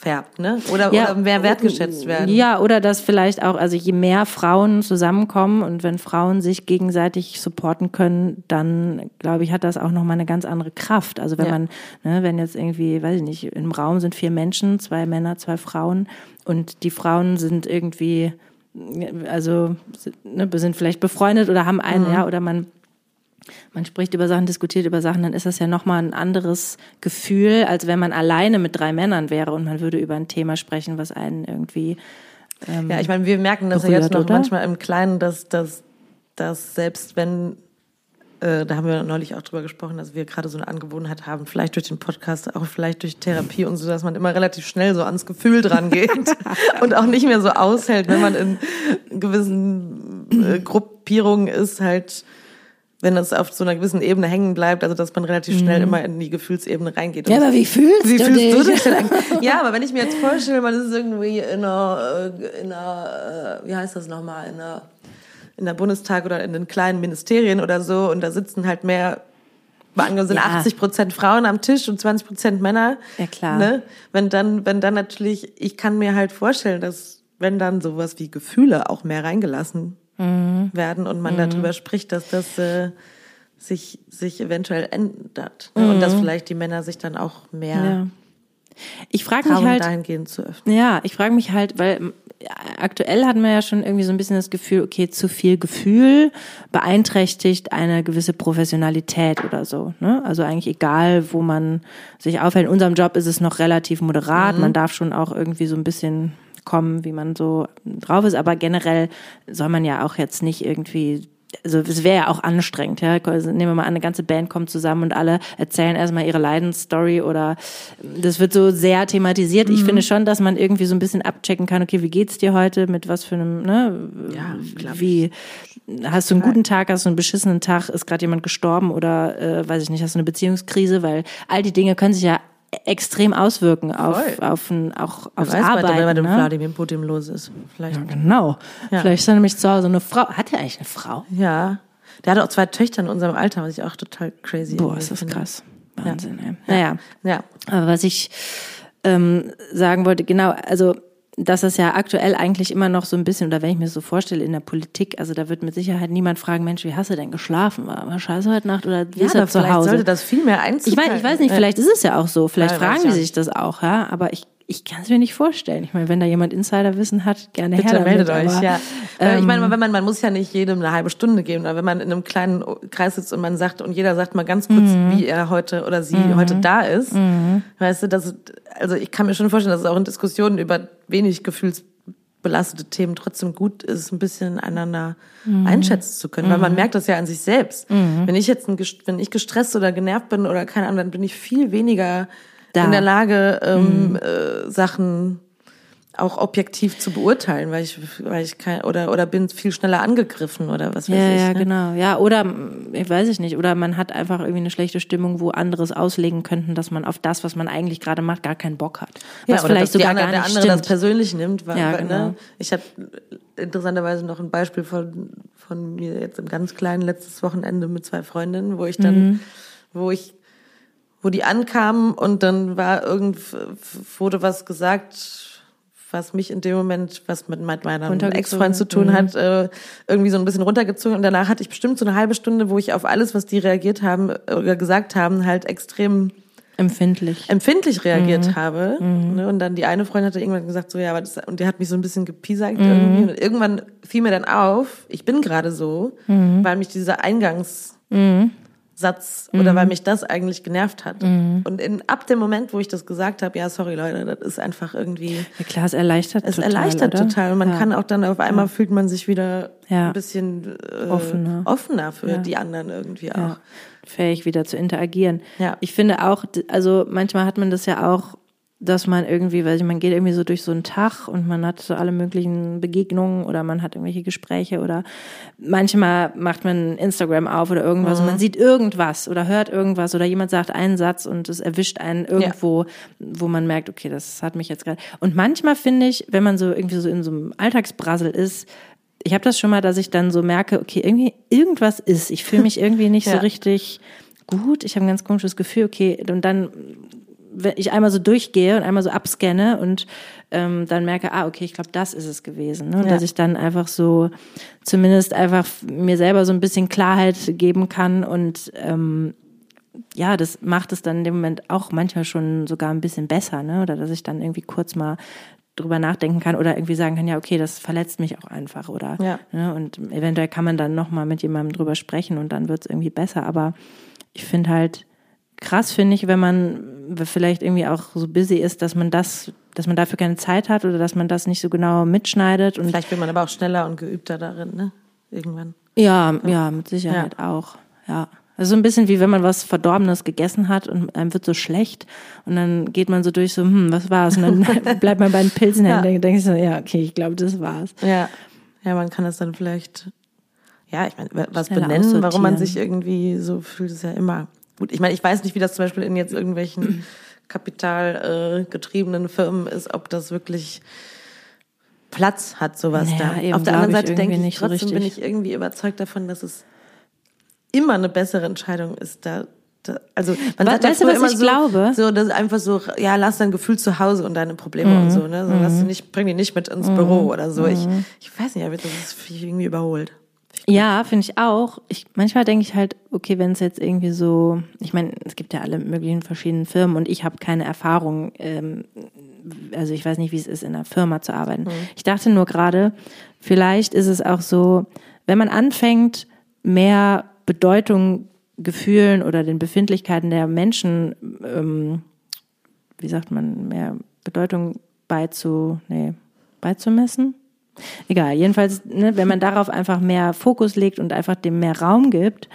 färbt, ne? Oder, ja, oder mehr wertgeschätzt werden. Ja, oder dass vielleicht auch, also je mehr Frauen zusammenkommen und wenn Frauen sich gegenseitig supporten können, dann glaube ich, hat das auch nochmal eine ganz andere Kraft. Also wenn ja. man, ne, wenn jetzt irgendwie, weiß ich nicht, im Raum sind vier Menschen, zwei Männer, zwei Frauen und die Frauen sind irgendwie, also ne, sind vielleicht befreundet oder haben einen, mhm. ja, oder man man spricht über Sachen, diskutiert über Sachen, dann ist das ja nochmal ein anderes Gefühl, als wenn man alleine mit drei Männern wäre und man würde über ein Thema sprechen, was einen irgendwie. Ähm, ja, ich meine, wir merken das ja jetzt noch oder? manchmal im Kleinen, dass, dass, dass selbst wenn äh, da haben wir neulich auch drüber gesprochen, dass wir gerade so eine Angewohnheit haben, vielleicht durch den Podcast, auch vielleicht durch Therapie und so, dass man immer relativ schnell so ans Gefühl dran geht *laughs* und auch nicht mehr so aushält, wenn man in gewissen äh, Gruppierungen ist, halt wenn das auf so einer gewissen Ebene hängen bleibt, also dass man relativ schnell mhm. immer in die Gefühlsebene reingeht. Ja, aber wie fühlst, wie du, fühlst dich? du dich denn? *laughs* Ja, aber wenn ich mir jetzt vorstelle, man ist irgendwie in einer, äh, in einer, äh, wie heißt das nochmal, in einer, in der Bundestag oder in den kleinen Ministerien oder so und da sitzen halt mehr Angenommen sind ja. 80 Prozent Frauen am Tisch und 20 Prozent Männer. Ja, klar. Ne? Wenn dann, wenn dann natürlich, ich kann mir halt vorstellen, dass wenn dann sowas wie Gefühle auch mehr reingelassen mhm. werden und man mhm. darüber spricht, dass das äh, sich, sich eventuell ändert. Mhm. Und dass vielleicht die Männer sich dann auch mehr ja. Ich frage mich halt dahingehend zu öffnen. Ja, ich frage mich halt, weil aktuell hatten wir ja schon irgendwie so ein bisschen das Gefühl, okay, zu viel Gefühl beeinträchtigt eine gewisse Professionalität oder so. Ne? Also eigentlich egal, wo man sich aufhält. In unserem Job ist es noch relativ moderat. Mhm. Man darf schon auch irgendwie so ein bisschen kommen, wie man so drauf ist. Aber generell soll man ja auch jetzt nicht irgendwie also es wäre ja auch anstrengend, ja. Also nehmen wir mal an, eine ganze Band kommt zusammen und alle erzählen erstmal ihre Leidensstory oder das wird so sehr thematisiert. Mhm. Ich finde schon, dass man irgendwie so ein bisschen abchecken kann, okay, wie geht's dir heute, mit was für einem, ne? Ja, wie hast du einen guten Tag, hast du einen beschissenen Tag, ist gerade jemand gestorben oder äh, weiß ich nicht, hast du eine Beziehungskrise, weil all die Dinge können sich ja extrem auswirken auf, auf ein, auch aufs weiß Arbeiten. Weiter, wenn man ne? Vladimir Putin los ist. Vielleicht. Ja, genau. Ja. Vielleicht ist er nämlich zu Hause eine Frau. Hat er eigentlich eine Frau? Ja. Der hatte auch zwei Töchter in unserem Alter, was ich auch total crazy Boah, ist das finde. krass. Wahnsinn, ja. ey. Naja. Ja. Aber was ich ähm, sagen wollte, genau, also dass das ja aktuell eigentlich immer noch so ein bisschen, oder wenn ich mir so vorstelle in der Politik, also da wird mit Sicherheit niemand fragen, Mensch, wie hast du denn geschlafen? War, war scheiße heute Nacht oder wie ja, ist er zu Hause? sollte das viel mehr einziehen. Ich meine, ich weiß nicht, vielleicht ist es ja auch so, vielleicht ja, fragen die sich das auch, ja, aber ich ich kann es mir nicht vorstellen. Ich meine, wenn da jemand Insiderwissen hat, gerne Bitte her damit, meldet euch, aber, ja. Ähm, ich meine, wenn man, man muss ja nicht jedem eine halbe Stunde geben, oder wenn man in einem kleinen Kreis sitzt und man sagt, und jeder sagt mal ganz kurz, mhm. wie er heute oder sie mhm. heute da ist, mhm. weißt du, das, also ich kann mir schon vorstellen, dass es auch in Diskussionen über wenig Gefühls belastete Themen trotzdem gut ist, ein bisschen einander mhm. einschätzen zu können, weil man mhm. merkt das ja an sich selbst. Mhm. Wenn ich jetzt, ein, wenn ich gestresst oder genervt bin oder keine Ahnung, dann bin ich viel weniger da. in der Lage, ähm, mhm. äh, Sachen auch objektiv zu beurteilen, weil ich, weil ich kein, oder, oder bin viel schneller angegriffen oder was weiß ja, ich. Ja, ne? genau. Ja, oder, ich weiß ich nicht, oder man hat einfach irgendwie eine schlechte Stimmung, wo anderes auslegen könnten, dass man auf das, was man eigentlich gerade macht, gar keinen Bock hat. Was ja, vielleicht sogar andere, gar nicht der andere stimmt. das persönlich nimmt, weil, ja, genau. ne? ich habe interessanterweise noch ein Beispiel von, von mir jetzt im ganz kleinen letztes Wochenende mit zwei Freundinnen, wo ich dann, mhm. wo ich wo die ankamen und dann war irgend wurde was gesagt was mich in dem Moment, was mit meinem Ex-Freund zu tun mhm. hat, äh, irgendwie so ein bisschen runtergezogen. Und danach hatte ich bestimmt so eine halbe Stunde, wo ich auf alles, was die reagiert haben oder gesagt haben, halt extrem empfindlich empfindlich reagiert mhm. habe. Mhm. Ne? Und dann die eine Freundin hatte irgendwann gesagt, so ja, aber das, und der hat mich so ein bisschen gepiesackt mhm. irgendwie. Und irgendwann fiel mir dann auf, ich bin gerade so, mhm. weil mich dieser Eingangs mhm. Satz oder mhm. weil mich das eigentlich genervt hat. Mhm. Und in, ab dem Moment, wo ich das gesagt habe, ja, sorry Leute, das ist einfach irgendwie. Ja klar, es erleichtert es total. Es erleichtert oder? total. Und man ja. kann auch dann auf einmal ja. fühlt man sich wieder ja. ein bisschen äh, offener. offener für die anderen irgendwie auch. Fähig wieder zu interagieren. Ja. Ich finde auch, also manchmal hat man das ja auch dass man irgendwie, weil man geht irgendwie so durch so einen Tag und man hat so alle möglichen Begegnungen oder man hat irgendwelche Gespräche oder manchmal macht man Instagram auf oder irgendwas mhm. und man sieht irgendwas oder hört irgendwas oder jemand sagt einen Satz und es erwischt einen irgendwo, ja. wo man merkt, okay, das hat mich jetzt gerade. Und manchmal finde ich, wenn man so irgendwie so in so einem Alltagsbrassel ist, ich habe das schon mal, dass ich dann so merke, okay, irgendwie irgendwas ist. Ich fühle mich irgendwie nicht *laughs* ja. so richtig gut. Ich habe ein ganz komisches Gefühl, okay, und dann wenn ich einmal so durchgehe und einmal so abscanne und ähm, dann merke, ah, okay, ich glaube, das ist es gewesen. Ne? Und Ja. dass ich dann einfach so zumindest einfach mir selber so ein bisschen Klarheit geben kann und ähm, ja, das macht es dann in dem Moment auch manchmal schon sogar ein bisschen besser, ne? Oder dass ich dann irgendwie kurz mal drüber nachdenken kann oder irgendwie sagen kann, ja, okay, das verletzt mich auch einfach oder Ja. ne? und eventuell kann man dann nochmal mit jemandem drüber sprechen und dann wird es irgendwie besser. Aber ich finde halt krass, finde ich, wenn man vielleicht irgendwie auch so busy ist, dass man das, dass man dafür keine Zeit hat oder dass man das nicht so genau mitschneidet und Vielleicht wird man aber auch schneller und geübter darin, ne? Irgendwann. ja, ja, mit Sicherheit auch. Ja. Also so ein bisschen wie wenn man was Verdorbenes gegessen hat und einem wird so schlecht und dann geht man so durch so, hm, was war's? Und dann *laughs* bleibt man bei den Pilzen hängen Ja. und denkt so, ja, okay, ich glaube, das war's. Ja. Ja, man kann das dann vielleicht, ja, ich meine, was Schneller benennen, warum man sich irgendwie so fühlt, ist ja immer gut. Ich meine, ich weiß nicht, wie das zum Beispiel in jetzt irgendwelchen *clears throat* kapitalgetriebenen äh, Firmen ist, ob das wirklich Platz hat, sowas Naja, da. eben, Auf der anderen Seite denke ich, nicht so trotzdem bin ich irgendwie überzeugt davon, dass es immer eine bessere Entscheidung ist, da also man sagt ja weißt du, was immer ich so, glaube? so das ist einfach so, ja, lass dein Gefühl zu Hause und deine Probleme Mhm. und so, ne? So, lass die nicht, bring die nicht mit ins Büro oder so. Ich, ich weiß nicht, aber das ist irgendwie überholt. Ja, finde ich auch. Ich, manchmal denke ich halt, okay, wenn es jetzt irgendwie so, ich meine, es gibt ja alle möglichen verschiedenen Firmen und ich habe keine Erfahrung, ähm, also ich weiß nicht, wie es ist, in einer Firma zu arbeiten. Ich dachte nur gerade, vielleicht ist es auch so, wenn man anfängt, mehr Bedeutung Gefühlen oder den Befindlichkeiten der Menschen, ähm, wie sagt man, mehr Bedeutung beizu, nee, beizumessen? Egal, jedenfalls, ne, wenn man darauf einfach mehr Fokus legt und einfach dem mehr Raum gibt,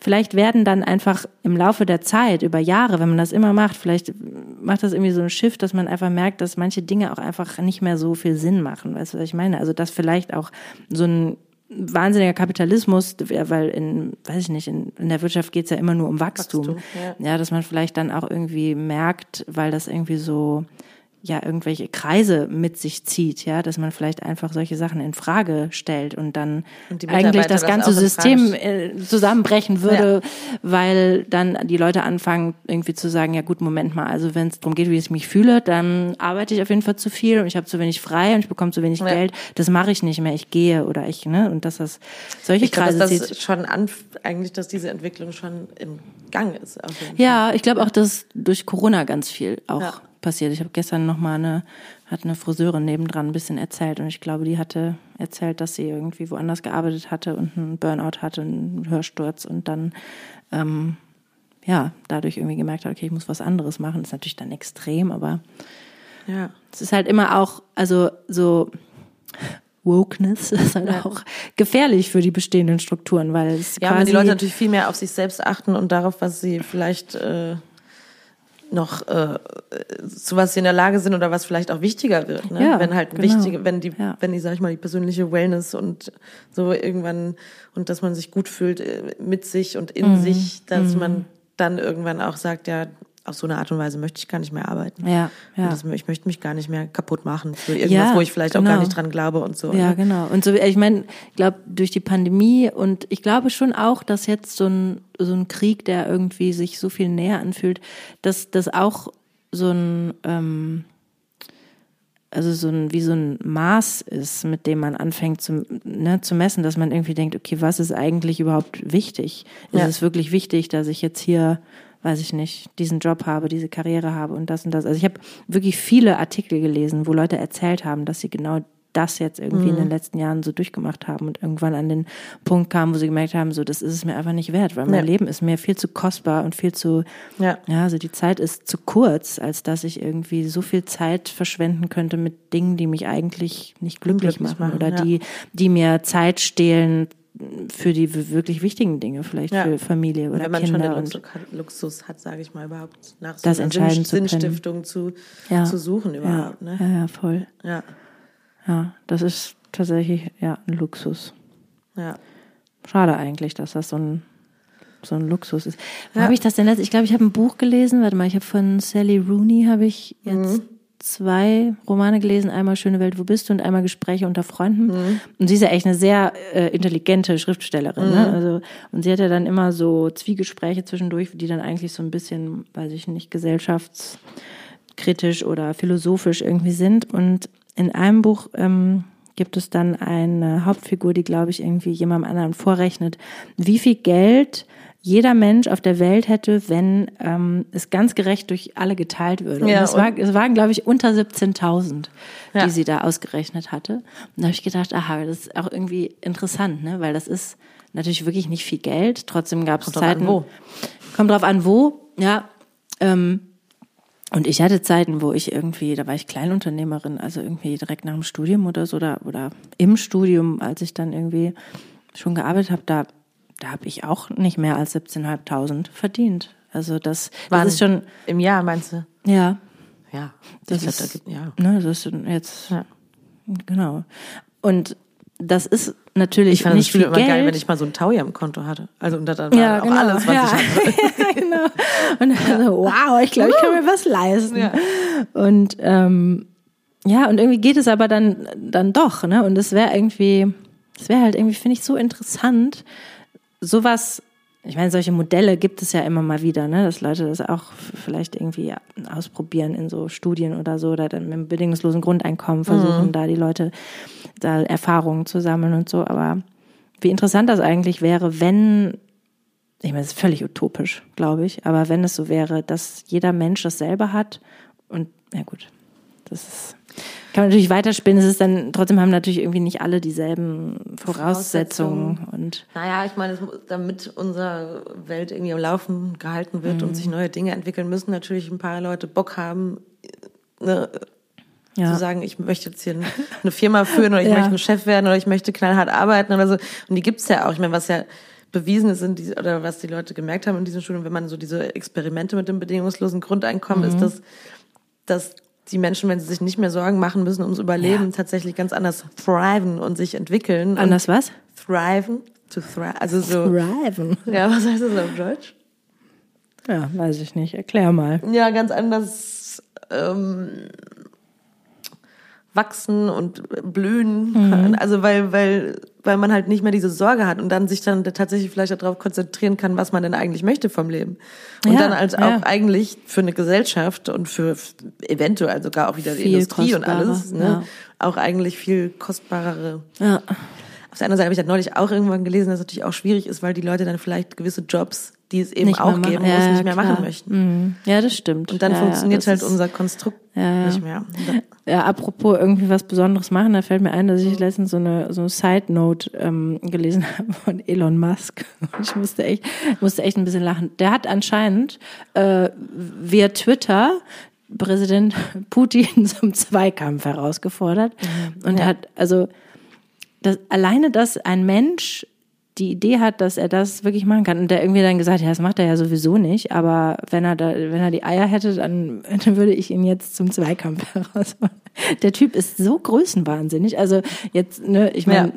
vielleicht werden dann einfach im Laufe der Zeit, über Jahre, wenn man das immer macht, vielleicht macht das irgendwie so ein Shift, dass man einfach merkt, dass manche Dinge auch einfach nicht mehr so viel Sinn machen. Weißt du, was ich meine? Also, dass vielleicht auch so ein wahnsinniger Kapitalismus, weil in, weiß ich nicht, in, in der Wirtschaft geht's ja immer nur um Wachstum. Wachstum, ja, dass man vielleicht dann auch irgendwie merkt, weil das irgendwie so ja irgendwelche Kreise mit sich zieht, ja, dass man vielleicht einfach solche Sachen in Frage stellt und dann Und eigentlich das ganze System äh, zusammenbrechen würde, weil dann die Leute anfangen irgendwie zu sagen, ja gut, Moment mal, also wenn es darum geht, wie ich mich fühle, dann arbeite ich auf jeden Fall zu viel und ich habe zu wenig frei und ich bekomme zu wenig Ja. Geld, das mache ich nicht mehr, ich gehe oder ich, ne, und dass das solche Ich glaube, Kreise dass das zieht. schon an, eigentlich, dass diese Entwicklung schon im Gang ist. Ja, ich glaube auch, dass durch Corona ganz viel auch Ja. Passiert. Ich habe gestern noch mal eine hat eine Friseurin nebendran ein bisschen erzählt und ich glaube, die hatte erzählt, dass sie irgendwie woanders gearbeitet hatte und einen Burnout hatte, einen Hörsturz und dann ähm, ja dadurch irgendwie gemerkt hat, okay, ich muss was anderes machen. Das ist natürlich dann extrem, aber Ja. es ist halt immer auch, also so Wokeness *laughs* ist halt auch gefährlich für die bestehenden Strukturen, weil es Ja, quasi wenn die Leute natürlich viel mehr auf sich selbst achten und darauf, was sie vielleicht äh, noch äh, zu was sie in der Lage sind oder was vielleicht auch wichtiger wird. Ne? Ja, wenn halt genau. wichtige, wenn die, Ja. wenn die, sag ich mal, die persönliche Wellness und so irgendwann und dass man sich gut fühlt äh, mit sich und in Mhm. sich, dass man dann irgendwann auch sagt, ja, auf so eine Art und Weise möchte ich gar nicht mehr arbeiten. Ja, ja. Das, ich möchte mich gar nicht mehr kaputt machen für irgendwas, Ja, wo ich vielleicht auch gar genau. nicht dran glaube und so. Ja, ne? genau. Und so, ich meine, ich glaube, durch die Pandemie und ich glaube schon auch, dass jetzt so ein, so ein Krieg, der irgendwie sich so viel näher anfühlt, dass das auch so ein, ähm, also so ein, wie so ein Maß ist, mit dem man anfängt zu, ne, zu messen, dass man irgendwie denkt, okay, was ist eigentlich überhaupt wichtig? Ist Ja. es wirklich wichtig, dass ich jetzt hier, weiß ich nicht, diesen Job habe, diese Karriere habe und das und das? Also ich habe wirklich viele Artikel gelesen, wo Leute erzählt haben, dass sie genau das jetzt irgendwie in den letzten Jahren so durchgemacht haben und irgendwann an den Punkt kamen, wo sie gemerkt haben, so, das ist es mir einfach nicht wert, weil mein Ja. Leben ist mir viel zu kostbar und viel zu, Ja. ja, also die Zeit ist zu kurz, als dass ich irgendwie so viel Zeit verschwenden könnte mit Dingen, die mich eigentlich nicht glücklich, Glücklich machen, machen, oder ja. die, die mir Zeit stehlen für die wirklich wichtigen Dinge, vielleicht Ja. für Familie oder Wenn man schon Kinder den und Luxus hat, Luxus hat, sage ich mal, überhaupt nach so Das einer entscheiden Sinn, zu. Sinnstiftung zu, Ja. zu suchen überhaupt. ja, Ne? ja, ja, voll. Ja, Ja, das ist tatsächlich ja ein Luxus. ja. Schade eigentlich, dass das so ein so ein Luxus ist. Wo Ja. habe ich das denn letztes? Ich glaube, ich habe ein Buch gelesen. Warte mal, ich habe von Sally Rooney habe ich jetzt zwei Romane gelesen, einmal Schöne Welt, wo bist du und einmal Gespräche unter Freunden. Mhm. Und sie ist ja echt eine sehr äh, intelligente Schriftstellerin. Ne? Mhm. Ne? Also, und sie hat ja dann immer so Zwiegespräche zwischendurch, die dann eigentlich so ein bisschen, weiß ich nicht, gesellschaftskritisch oder philosophisch irgendwie sind. Und in einem Buch ähm, gibt es dann eine Hauptfigur, die, glaube ich, irgendwie jemandem anderen vorrechnet, wie viel Geld jeder Mensch auf der Welt hätte, wenn ähm, es ganz gerecht durch alle geteilt würde. Ja, und es, war, es waren, glaube ich, unter 17.000, ja. die sie da ausgerechnet hatte. Und da habe ich gedacht, aha, das ist auch irgendwie interessant, ne? weil das ist natürlich wirklich nicht viel Geld. Trotzdem gab es Zeiten. Drauf wo. Kommt drauf an, wo. Ja. Ähm, und ich hatte Zeiten, wo ich irgendwie, da war ich Kleinunternehmerin, also irgendwie direkt nach dem Studium oder so, oder, oder im Studium, als ich dann irgendwie schon gearbeitet habe, da da habe ich auch nicht mehr als 17.500 verdient. Also das, das ist schon im Jahr meinst du? Ja. Ja. Das glaub, ist, ja. Ne, das ist jetzt ja. genau. Und das ist natürlich ich fand nicht das viel immer Geld. geil, wenn ich mal so ein Tauja im Konto hatte. Also und da dann ja, auch genau. alles, was ja. ich hatte. *laughs* genau. Und dann so, *laughs* wow, ich glaube, ich kann mir was leisten. Ja. Und ähm, ja, und irgendwie geht es aber dann dann doch, ne? Und es wäre irgendwie, es wäre halt irgendwie, finde ich, so interessant, sowas, ich meine, solche Modelle gibt es ja immer mal wieder, ne, dass Leute das auch vielleicht irgendwie ausprobieren in so Studien oder so, oder dann mit einem bedingungslosen Grundeinkommen versuchen, mhm. da die Leute da Erfahrungen zu sammeln und so. Aber wie interessant das eigentlich wäre, wenn, ich meine, es ist völlig utopisch, glaube ich, aber wenn es so wäre, dass jeder Mensch dasselbe hat und, ja gut, das ist kann man natürlich weiterspinnen. Es ist dann, trotzdem haben natürlich irgendwie nicht alle dieselben Voraussetzungen. Voraussetzungen. Und naja, ich meine, damit unsere Welt irgendwie am Laufen gehalten wird mhm. und sich neue Dinge entwickeln, müssen natürlich ein paar Leute Bock haben, ne, ja. zu sagen, ich möchte jetzt hier eine Firma führen oder ich *laughs* ja. möchte ein Chef werden oder ich möchte knallhart arbeiten oder so. Und die gibt's ja auch. Ich meine, was ja bewiesen ist, in die, oder was die Leute gemerkt haben in diesen Schulen, wenn man so diese Experimente mit dem bedingungslosen Grundeinkommen mhm. ist, dass, dass die Menschen, wenn sie sich nicht mehr Sorgen machen müssen ums Überleben, ja. tatsächlich ganz anders thriven und sich entwickeln. Anders was? Thriven. To thrive. Also so. Thriven. Ja, was heißt das auf Deutsch? Ja, weiß ich nicht. Erklär mal. Ja, ganz anders ähm, wachsen und blühen. Mhm. Also weil, weil, weil man halt nicht mehr diese Sorge hat und dann sich dann tatsächlich vielleicht darauf konzentrieren kann, was man denn eigentlich möchte vom Leben. Und ja, dann als ja. auch eigentlich für eine Gesellschaft und für eventuell sogar auch wieder die viel Industrie und alles, ne, ja. auch eigentlich viel kostbarere. Ja. Auf der anderen Seite habe ich das neulich auch irgendwann gelesen, dass es natürlich auch schwierig ist, weil die Leute dann vielleicht gewisse Jobs die es eben nicht auch geben muss, ja, nicht mehr klar. machen möchten. Mhm. Ja, das stimmt. Und dann ja, funktioniert halt unser Konstrukt nicht mehr. Ja, apropos irgendwie was Besonderes machen, da fällt mir ein, dass ich letztens so eine, so eine Side-Note ähm, gelesen *laughs* habe von Elon Musk. Ich musste echt, musste echt ein bisschen lachen. Der hat anscheinend äh, via Twitter Präsident *laughs* Putin *laughs* zum Zweikampf herausgefordert mhm. und hat also das, alleine, dass ein Mensch die Idee hat, dass er das wirklich machen kann. Und der irgendwie dann gesagt, ja, das macht er ja sowieso nicht, aber wenn er da, wenn er die Eier hätte, dann, *laughs* dann würde ich ihn jetzt zum Zweikampf *laughs* herausfordern. Der Typ ist so größenwahnsinnig. Also jetzt, ne, ich meine,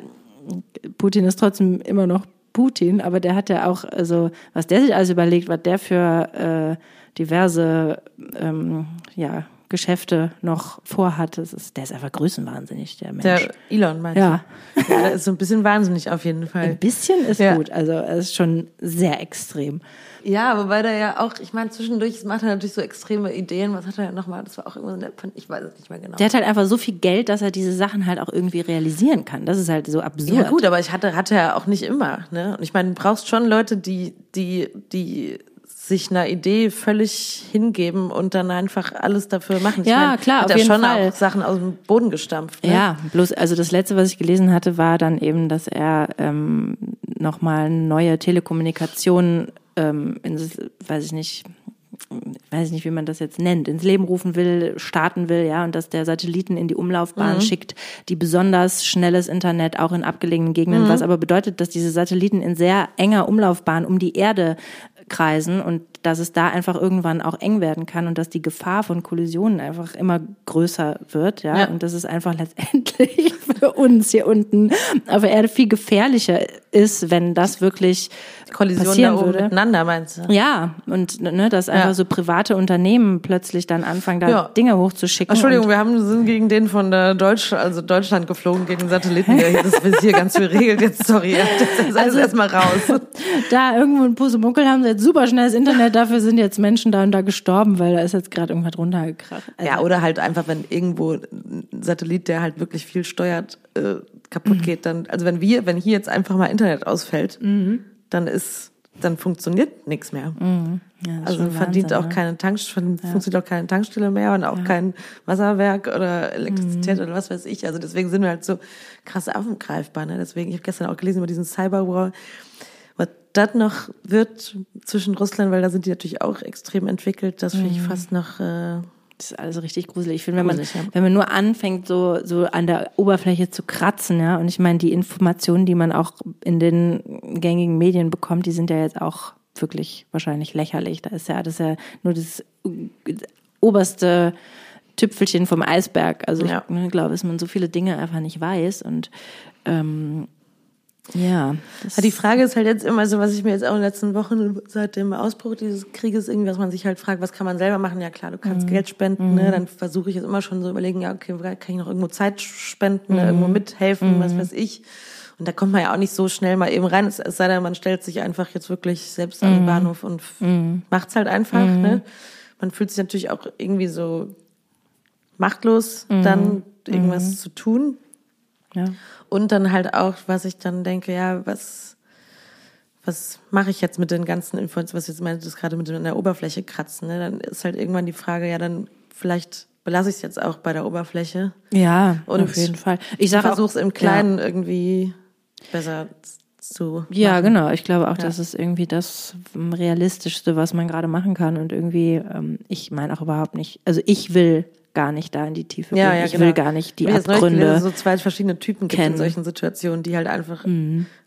ja. Putin ist trotzdem immer noch Putin, aber der hat ja auch, also was der sich alles überlegt, was der für äh, diverse ähm, ja, Geschäfte noch vorhat. Das ist, der ist einfach größenwahnsinnig, der Mensch. Der Elon meinst ja. du? Ja. der ist so ein bisschen wahnsinnig auf jeden Fall. Ein bisschen ist ja. gut, also er ist schon sehr extrem. Ja, wobei der ja auch, ich meine, zwischendurch macht er natürlich so extreme Ideen. Was hat er nochmal? Das war auch irgendwas, ich weiß es nicht mehr genau. Der hat halt einfach so viel Geld, dass er diese Sachen halt auch irgendwie realisieren kann. Das ist halt so absurd. Ja gut, aber ich hatte, hatte er auch nicht immer. Ne? Und ich meine, du brauchst schon Leute, die, die, die sich einer Idee völlig hingeben und dann einfach alles dafür machen. Ich ja, meine, klar, hat auf jeden schon Fall. auch Sachen aus dem Boden gestampft. Ne? Ja, bloß also das letzte, was ich gelesen hatte, war dann eben, dass er ähm, nochmal neue Telekommunikation ähm, in, weiß ich nicht, weiß ich nicht, wie man das jetzt nennt, ins Leben rufen will, starten will, ja, und dass der Satelliten in die Umlaufbahn mhm. schickt, die besonders schnelles Internet auch in abgelegenen Gegenden, mhm. was aber bedeutet, dass diese Satelliten in sehr enger Umlaufbahn um die Erde kreisen und dass es da einfach irgendwann auch eng werden kann und dass die Gefahr von Kollisionen einfach immer größer wird, ja, Ja. und dass es einfach letztendlich *laughs* für uns hier unten auf der Erde viel gefährlicher ist, wenn das wirklich Kollision da passieren oben würde. miteinander, meinst du? Ja, und ne, dass einfach Ja. so private Unternehmen plötzlich dann anfangen, da Ja. Dinge hochzuschicken. Entschuldigung, wir haben, sind gegen den von der Deutsch, also Deutschland geflogen, gegen den Satelliten, der hier das hier ganz viel regelt. Jetzt, sorry, das ist Also- erstmal raus. *laughs* Da irgendwo in Pusemuckel haben sie jetzt super schnelles Internet, dafür sind jetzt Menschen da und da gestorben, weil da ist jetzt gerade irgendwas runtergekracht. Also, Ja, oder halt einfach, wenn irgendwo ein Satellit, der halt wirklich viel steuert, äh, kaputt geht, dann, also wenn wir, wenn hier jetzt einfach mal Internet ausfällt, dann ist, dann funktioniert nichts mehr. ja, das ist Also verdient Wahnsinn, auch ne? keine Tankstelle, funktioniert auch keine Tankstelle mehr und auch kein Wasserwerk oder Elektrizität oder was weiß ich. Also deswegen sind wir halt so krass angreifbar. Ne? Deswegen, ich habe gestern auch gelesen über diesen Cyberwar, was das noch wird zwischen Russland, weil da sind die natürlich auch extrem entwickelt, das finde ich fast noch äh, Das ist alles richtig gruselig. Ich finde, wenn man, ja. wenn man nur anfängt, so, so an der Oberfläche zu kratzen, ja, und ich meine, die Informationen, die man auch in den gängigen Medien bekommt, die sind ja jetzt auch wirklich wahrscheinlich lächerlich. Da ist ja, das ist ja nur das oberste Tüpfelchen vom Eisberg. Also ich Ja. ne, glaube, dass man so viele Dinge einfach nicht weiß und ähm, ja. Die Frage ist halt jetzt immer so, was ich mir jetzt auch in den letzten Wochen seit dem Ausbruch dieses Krieges irgendwie, was man sich halt fragt, was kann man selber machen? Ja klar, du kannst Geld spenden, ne? Dann versuche ich jetzt immer schon so überlegen, ja, okay, kann ich noch irgendwo Zeit spenden, ne? irgendwo mithelfen, was weiß ich. Und da kommt man ja auch nicht so schnell mal eben rein, es, es sei denn, man stellt sich einfach jetzt wirklich selbst an den Bahnhof und f- macht's halt einfach, ne? Man fühlt sich natürlich auch irgendwie so machtlos, dann irgendwas zu tun. ja. Und dann halt auch, was ich dann denke, ja, was, was mache ich jetzt mit den ganzen Infos, was jetzt meinte, das gerade mit an der Oberfläche kratzen, ne? Dann ist halt irgendwann die Frage, ja, dann vielleicht belasse ich es jetzt auch bei der Oberfläche ja, Und auf jeden Fall. Ich versuche es im Kleinen irgendwie besser zu Ja, machen. genau. Ich glaube auch, Ja. das ist irgendwie das Realistischste, was man gerade machen kann. Und irgendwie, ähm, ich meine auch überhaupt nicht, also ich will gar nicht da in die Tiefe Ja, gehen. ja, ich genau. will gar nicht die Abgründe. es so zwei verschiedene Typen gibt in kennen. Mhm. solchen Situationen, die halt einfach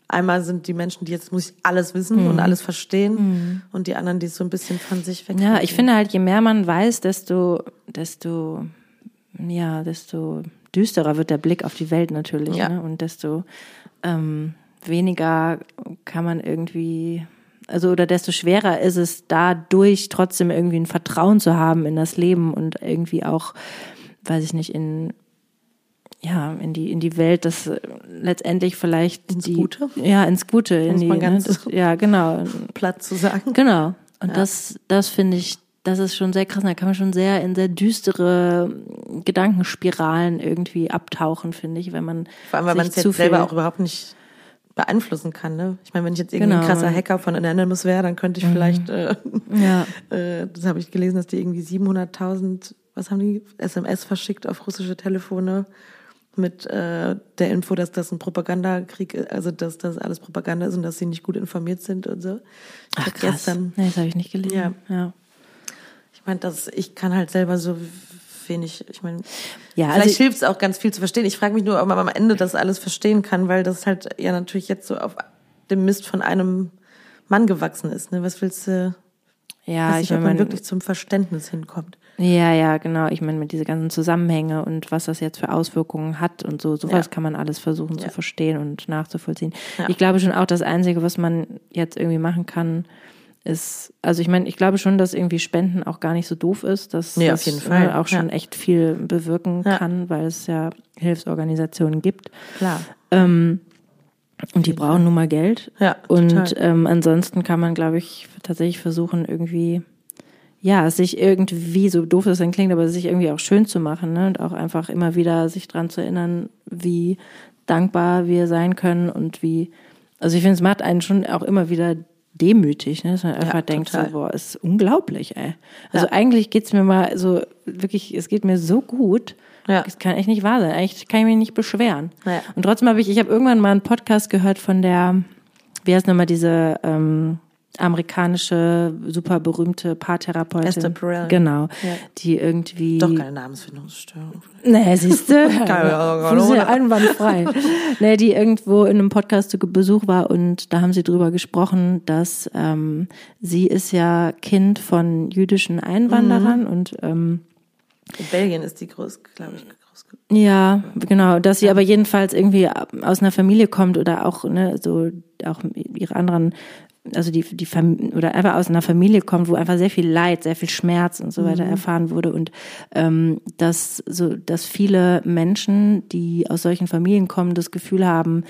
einmal sind die Menschen, die jetzt muss ich alles wissen und alles verstehen und die anderen, die so ein bisschen von sich weg. Mhm. Ja, ich finde halt, je mehr man weiß, desto, desto, ja, desto düsterer wird der Blick auf die Welt natürlich. Ja. Ne? Und desto ähm, weniger kann man irgendwie, also oder desto schwerer ist es dadurch trotzdem irgendwie ein Vertrauen zu haben in das Leben und irgendwie auch, weiß ich nicht, in ja, in die, in die Welt, das äh, letztendlich vielleicht Ins die, Gute? Ja, ins Gute. In die, ne, das, *laughs* ja, genau. platt zu sagen. Genau. Und das, das finde ich, das ist schon sehr krass. Da kann man schon sehr in sehr düstere Gedankenspiralen irgendwie abtauchen, finde ich, wenn man Vor allem, weil man es jetzt selber auch überhaupt nicht beeinflussen kann. Ne? Ich meine, wenn ich jetzt irgendwie Genau. ein krasser Hacker von Anonymous wäre, dann könnte ich vielleicht, äh, Ja. *laughs* äh, das habe ich gelesen, dass die irgendwie 700.000, was haben die, SMS verschickt auf russische Telefone mit äh, der Info, dass das ein Propagandakrieg ist, also dass das alles Propaganda ist und dass sie nicht gut informiert sind und so. Ach, krass. gestern, nee, das habe ich nicht gelesen. Ja. ja. ich meine, dass ich kann halt selber so wenig, ich meine, Ja, Vielleicht also- hilft es auch ganz viel zu verstehen. Ich frage mich nur, ob man am Ende das alles verstehen kann, weil das halt ja natürlich jetzt so auf dem Mist von einem Mann gewachsen ist. Ne? Was willst du? Ja, ich ob meine, man man, wirklich zum Verständnis hinkommt. ja, ja, genau. Ich meine, mit diese ganzen Zusammenhänge und was das jetzt für Auswirkungen hat und so, sowas Ja. kann man alles versuchen Ja. zu verstehen und nachzuvollziehen. Ja. Ich glaube schon auch, das Einzige, was man jetzt irgendwie machen kann, ist, also ich meine, ich glaube schon, dass irgendwie Spenden auch gar nicht so doof ist, dass Nee, das auf jeden Fall. äh, auch schon Ja. echt viel bewirken Ja. kann, weil es ja Hilfsorganisationen gibt. Klar. Ähm, und die brauchen nun mal Geld. Ja, Und ähm, ansonsten kann man, glaube ich, tatsächlich versuchen, irgendwie, ja, sich irgendwie, so doof es dann klingt, aber sich irgendwie auch schön zu machen, ne? Und auch einfach immer wieder sich dran zu erinnern, wie dankbar wir sein können und wie, also ich finde, es macht einen schon auch immer wieder demütig, ne? dass man einfach denkt, so, boah, ist unglaublich, ey. Also Ja. eigentlich geht's mir mal so, wirklich, es geht mir so gut. Ja. Das kann echt nicht wahr sein. Eigentlich kann ich mich nicht beschweren. Ja. Und trotzdem habe ich, ich habe irgendwann mal einen Podcast gehört von der, wie heißt nochmal diese, ähm, amerikanische, super berühmte Paartherapeutin. Esther Perel. Genau. Ja. Die irgendwie. Doch keine Namensfindungsstörung. Nee, siehst du? *laughs* Keine Ahnung. Fuß ja einwandfrei. nee, die irgendwo in einem Podcast zu Besuch war und da haben sie drüber gesprochen, dass ähm, sie ist ja Kind von jüdischen Einwanderern und ähm, In Belgien ist die groß, glaube ich, ja, genau, dass sie aber jedenfalls irgendwie aus einer Familie kommt oder auch ne, so auch ihre anderen also die, die Fam oder einfach aus einer Familie kommt, wo einfach sehr viel Leid, sehr viel Schmerz und so weiter erfahren wurde und ähm, dass so, dass viele Menschen, die aus solchen Familien kommen, das Gefühl haben,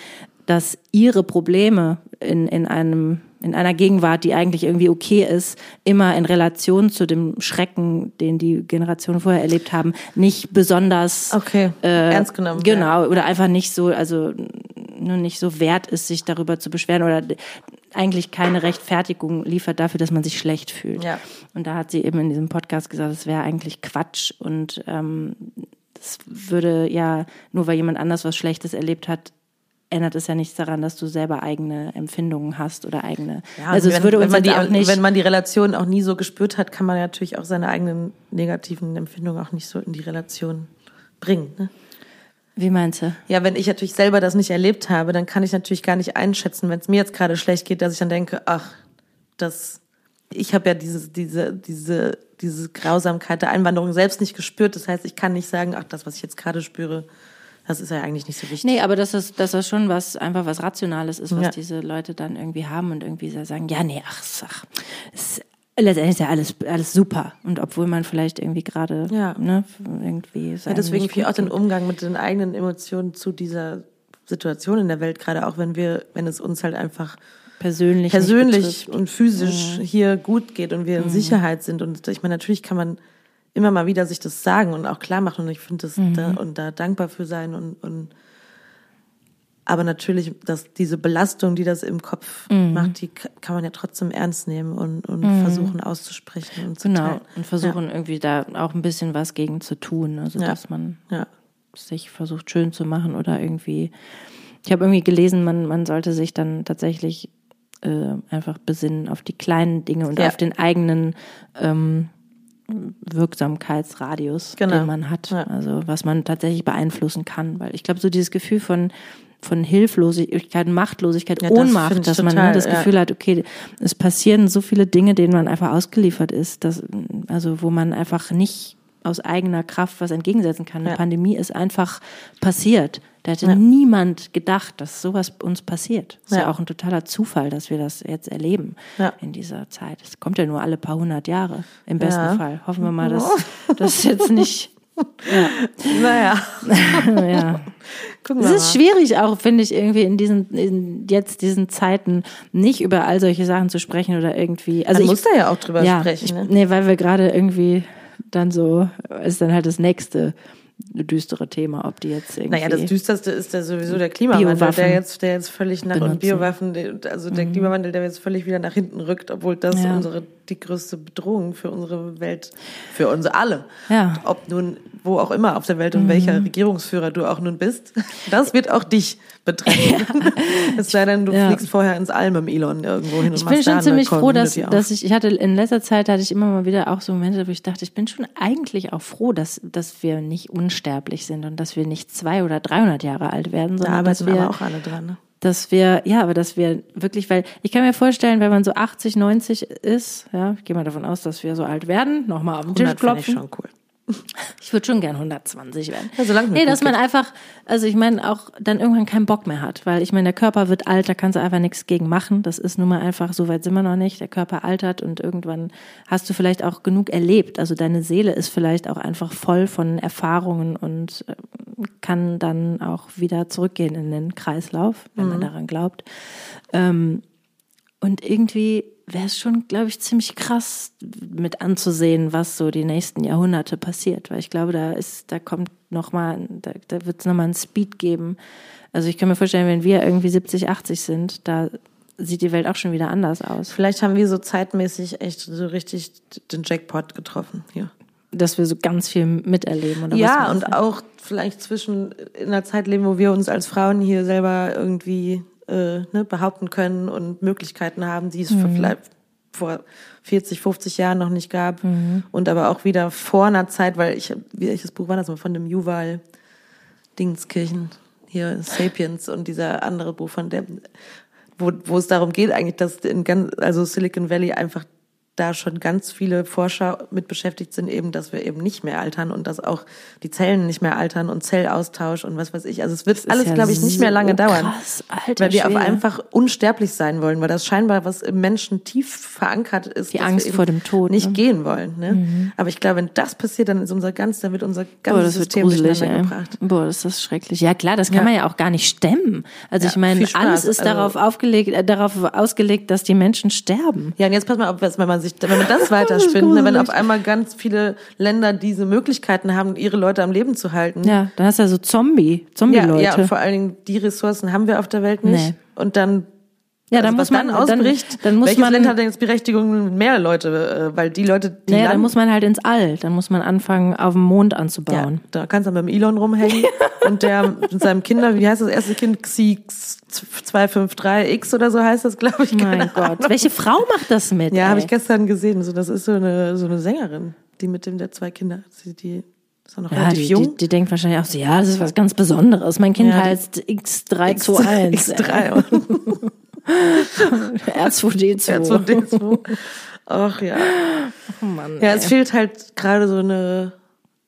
dass ihre Probleme in, in einem in einer Gegenwart, die eigentlich irgendwie okay ist, immer in Relation zu dem Schrecken, den die Generationen vorher erlebt haben, nicht besonders Okay, äh, ernst genommen. Genau, oder einfach nicht so, also nur nicht so wert ist, sich darüber zu beschweren oder eigentlich keine Rechtfertigung liefert dafür, dass man sich schlecht fühlt. Ja. Und da hat sie eben in diesem Podcast gesagt, es wäre eigentlich Quatsch und ähm, das würde ja, nur weil jemand anders was Schlechtes erlebt hat, ändert es ja nichts daran, dass du selber eigene Empfindungen hast oder eigene. Ja, also wenn, es würde uns wenn die, auch nicht. Wenn man die Relation auch nie so gespürt hat, kann man natürlich auch seine eigenen negativen Empfindungen auch nicht so in die Relation bringen. Ne? Wie meinst du? Ja, wenn ich natürlich selber das nicht erlebt habe, dann kann ich natürlich gar nicht einschätzen, wenn es mir jetzt gerade schlecht geht, dass ich dann denke, ach, das, ich habe ja diese, diese, diese, diese Grausamkeit der Einwanderung selbst nicht gespürt. Das heißt, ich kann nicht sagen, ach, das, was ich jetzt gerade spüre, das ist ja eigentlich nicht so wichtig. Nee, aber dass das, dass das schon was, einfach was Rationales ist, was Ja. diese Leute dann irgendwie haben und irgendwie sagen, ja, nee, ach, ach ist, letztendlich ist ja alles, alles super. Und obwohl man vielleicht irgendwie gerade, Ja. ne, irgendwie. Ja, deswegen ich auch den Umgang mit den eigenen Emotionen zu dieser Situation in der Welt, gerade auch wenn wir, wenn es uns halt einfach persönlich, persönlich. Mhm. und physisch hier gut geht und wir in Sicherheit sind. Und ich meine, natürlich kann man immer mal wieder sich das sagen und auch klar machen. Und ich finde das Mhm. da und da dankbar für sein und, und aber natürlich, dass diese Belastung, die das im Kopf Mhm. macht, die ka- kann man ja trotzdem ernst nehmen und, und versuchen auszusprechen und zu Genau. teilen. Und versuchen irgendwie da auch ein bisschen was gegen zu tun. Also, Ja. dass man Ja. sich versucht schön zu machen oder irgendwie. Ich habe irgendwie gelesen, man, man sollte sich dann tatsächlich äh, einfach besinnen auf die kleinen Dinge und Ja. auf den eigenen ähm, Wirksamkeitsradius, Genau. den man hat. Ja. Also was man tatsächlich beeinflussen kann. Weil ich glaube, so dieses Gefühl von von Hilflosigkeit, Machtlosigkeit, Ja, das Ohnmacht, ich dass man total, ne, das ja. Gefühl hat, okay, es passieren so viele Dinge, denen man einfach ausgeliefert ist, dass, also wo man einfach nicht aus eigener Kraft was entgegensetzen kann. Eine Ja. Pandemie ist einfach passiert. Da hätte Ja. niemand gedacht, dass sowas uns passiert. Ist ja. Ja. auch ein totaler Zufall, dass wir das jetzt erleben Ja. in dieser Zeit. Es kommt ja nur alle paar hundert Jahre, im besten Ja. Fall. Hoffen wir mal, dass das jetzt nicht. *laughs* Naja, *laughs* ja. gucken Es ist mal. schwierig auch, finde ich, irgendwie in diesen, in jetzt diesen Zeiten nicht über all solche Sachen zu sprechen oder irgendwie. Also Man ich, muss da ja auch drüber ja, sprechen. ich, Ne? nee, weil wir gerade irgendwie dann so, ist dann halt das nächste düstere Thema, ob die jetzt irgendwie. Naja, das düsterste ist ja sowieso der Klimawandel, der jetzt, der jetzt völlig nach benutzen. und Biowaffen, also der Klimawandel, der jetzt völlig wieder nach hinten rückt, obwohl das Ja. unsere die größte Bedrohung für unsere Welt, für uns alle. Ja. Mhm. Ob nun wo auch immer auf der Welt und welcher Regierungsführer du auch nun bist, *laughs* das wird auch dich betreffen. *laughs* es sei denn, du Ja. fliegst vorher ins All mit Elon irgendwo hin und Ich bin da schon ziemlich froh, dass, dass ich, ich hatte in letzter Zeit hatte ich immer mal wieder auch so Momente, wo ich dachte, ich bin schon eigentlich auch froh, dass, dass wir nicht unsterblich sind und dass wir nicht zwei oder 300 Jahre alt werden, da sondern dass arbeiten wir, aber auch alle dran. Ne? Dass wir, ja, aber dass wir wirklich, weil ich kann mir vorstellen, wenn man so 80, 90 ist, ja, ich gehe mal davon aus, dass wir so alt werden, nochmal auf den Tisch 100 finde ich klopfen. schon cool. *laughs* Ich würde schon gern 120 werden. Ja, solange nee, dass man geht. einfach, also ich meine auch dann irgendwann keinen Bock mehr hat, weil ich meine, der Körper wird alt, da kannst du einfach nichts gegen machen. Das ist nun mal einfach, so weit sind wir noch nicht. Der Körper altert und irgendwann hast du vielleicht auch genug erlebt. Also deine Seele ist vielleicht auch einfach voll von Erfahrungen und äh, kann dann auch wieder zurückgehen in den Kreislauf, wenn man daran glaubt. Ähm, und irgendwie wäre es schon, glaube ich, ziemlich krass mit anzusehen, was so die nächsten Jahrhunderte passiert. Weil ich glaube, da ist, da kommt noch mal, da, da wird es nochmal einen Speed geben. Also ich kann mir vorstellen, wenn wir irgendwie 70, 80 sind, da sieht die Welt auch schon wieder anders aus. Vielleicht haben wir so zeitmäßig echt so richtig den Jackpot getroffen hier. Dass wir so ganz viel miterleben. Oder Ja, und auch vielleicht zwischen in einer Zeit leben, wo wir uns als Frauen hier selber irgendwie äh, ne, behaupten können und Möglichkeiten haben, die es für vielleicht vor 40, 50 Jahren noch nicht gab. Und aber auch wieder vor einer Zeit, weil ich, welches Buch war das? Mal von dem Juval Dingskirchen, hier Sapiens und dieser andere Buch von dem, wo, wo es darum geht eigentlich, dass in ganz, also Silicon Valley einfach da schon ganz viele Forscher mit beschäftigt sind, eben, dass wir eben nicht mehr altern und dass auch die Zellen nicht mehr altern und Zellaustausch und was weiß ich. Also es wird alles, ja glaube ich, nicht so mehr lange dauern. krass, alter weil wir Schwede. einfach unsterblich sein wollen, weil das scheinbar was im Menschen tief verankert ist. Die Angst vor dem Tod, Nicht ne? gehen wollen. Ne? Aber ich glaube, wenn das passiert, dann ist unser ganz, dann wird unser Boah, ganzes das wird System durcheinander gebracht. Boah, das ist schrecklich. Ja, klar, das kann Ja. man ja auch gar nicht stemmen. Also Ja, ich meine, alles ist Also- darauf aufgelegt, äh, darauf ausgelegt, dass die Menschen sterben. Ja, und jetzt pass mal auf, wenn man sich, wenn man das *laughs* weiterspinnt, ne, wenn auf einmal ganz viele Länder diese Möglichkeiten haben, ihre Leute am Leben zu halten. Ja, dann hast du ja so Zombie, ja, Zombie-Leute. ja, und vor allen Dingen die Ressourcen haben wir auf der Welt nicht. Nee. Und dann Ja, dann also muss was dann man- ausbricht, dann- dann muss welches man- Land hat denn jetzt Berechtigung mehr Leute, äh, weil die Leute, die naja, dann muss man halt ins All. Dann muss man anfangen, auf dem Mond ja, anzubauen. da kannst du mit dem Elon rumhängen *laughs* und der mit seinem Kinder, wie heißt das erste Kind, Xix 253X oder so heißt das, glaube ich. Mein Ahnung. Gott, welche Frau macht das mit? Ja, habe ich gestern gesehen. So, das ist so eine so eine Sängerin, die mit dem der zwei Kinder, hat. sie die ist auch noch Ja, relativ die, jung. die, die denkt wahrscheinlich auch so, ja, das ist was ganz Besonderes. Mein Kind Ja, die- heißt X321. X3 und *laughs* R2D2. R2D2. Ach ja. Oh Mann, Ja, ey. es fehlt halt gerade so eine,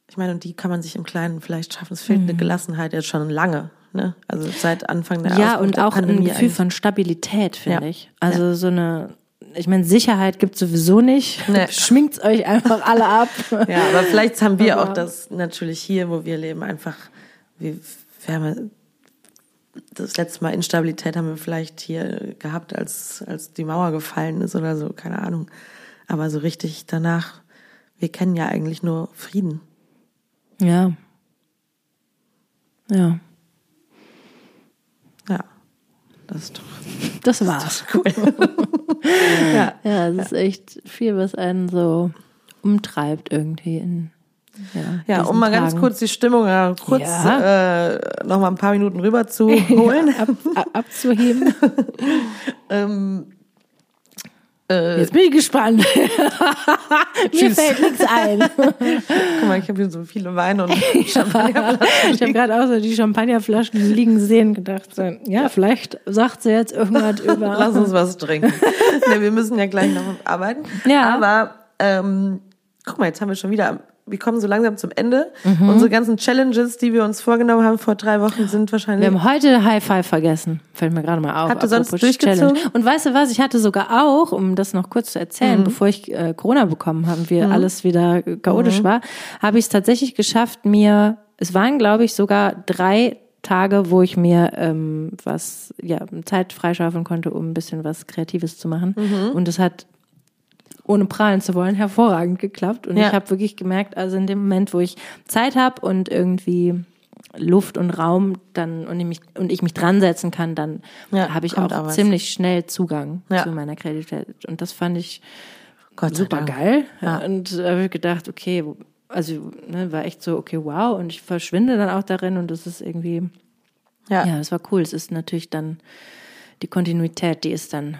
ich meine, und die kann man sich im Kleinen vielleicht schaffen. Es fehlt Mhm. eine Gelassenheit jetzt schon lange. Ne? Also seit Anfang der Ja, Ausbruch und der auch ein Pandemie Gefühl eigentlich. von Stabilität, finde Ja. ich. Also so eine, ich meine, Sicherheit gibt sowieso nicht. Nee. *laughs* Schminkt euch einfach alle ab. *laughs* Ja, aber vielleicht haben wir Aber- auch das natürlich hier, wo wir leben, einfach, wir, wir haben ja- das letzte Mal Instabilität haben wir vielleicht hier gehabt, als, als die Mauer gefallen ist oder so, keine Ahnung. Aber so richtig danach, wir kennen ja eigentlich nur Frieden. Ja. Ja, Ja, das ist doch das war's. cool. *laughs* ja. Ja, es ist echt viel, was einen so umtreibt irgendwie in ja, Ja, um mal ganz Tagen. kurz die Stimmung ja, kurz Ja. äh, noch mal ein paar Minuten rüber zu *laughs* holen. ab, ab, abzuheben. *laughs* ähm, äh, Jetzt bin ich gespannt. *laughs* Mir fällt nichts ein. guck mal, ich habe hier so viele Weine und Champagnerflaschen. Ich habe gerade auch so die Champagnerflaschen liegen sehen gedacht, so, ja, vielleicht sagt sie jetzt irgendwas über. Lass uns was trinken. nee, wir müssen ja gleich noch arbeiten. Ja. Aber ähm, guck mal, jetzt haben wir schon wieder, wir kommen so langsam zum Ende. Mhm. Unsere ganzen Challenges, die wir uns vorgenommen haben vor drei Wochen, sind wahrscheinlich. Wir haben heute High Five vergessen. Fällt mir gerade mal auf. Habt ihr sonst durchgezogen? Challenge. Und weißt du was? Ich hatte sogar auch, um das noch kurz zu erzählen, Mhm. bevor ich äh, Corona bekommen habe, wie alles wieder chaotisch war, habe ich es tatsächlich geschafft, mir, es waren glaube ich sogar drei Tage, wo ich mir ähm, was, ja, Zeit freischaufeln konnte, um ein bisschen was Kreatives zu machen. Mhm. Und es hat ohne prahlen zu wollen, hervorragend geklappt. Und Ja. ich habe wirklich gemerkt, also in dem Moment, wo ich Zeit habe und irgendwie Luft und Raum dann und ich mich, und ich mich dran setzen kann, dann Ja, habe ich auch, ziemlich schnell Zugang Ja. zu meiner Kreativität. Und das fand ich Gott super geil. Und da habe ich gedacht, okay, also ne, war echt so, okay, wow. Und ich verschwinde dann auch darin und das ist irgendwie, Ja. ja, das war cool. Es ist natürlich dann die Kontinuität, die ist dann,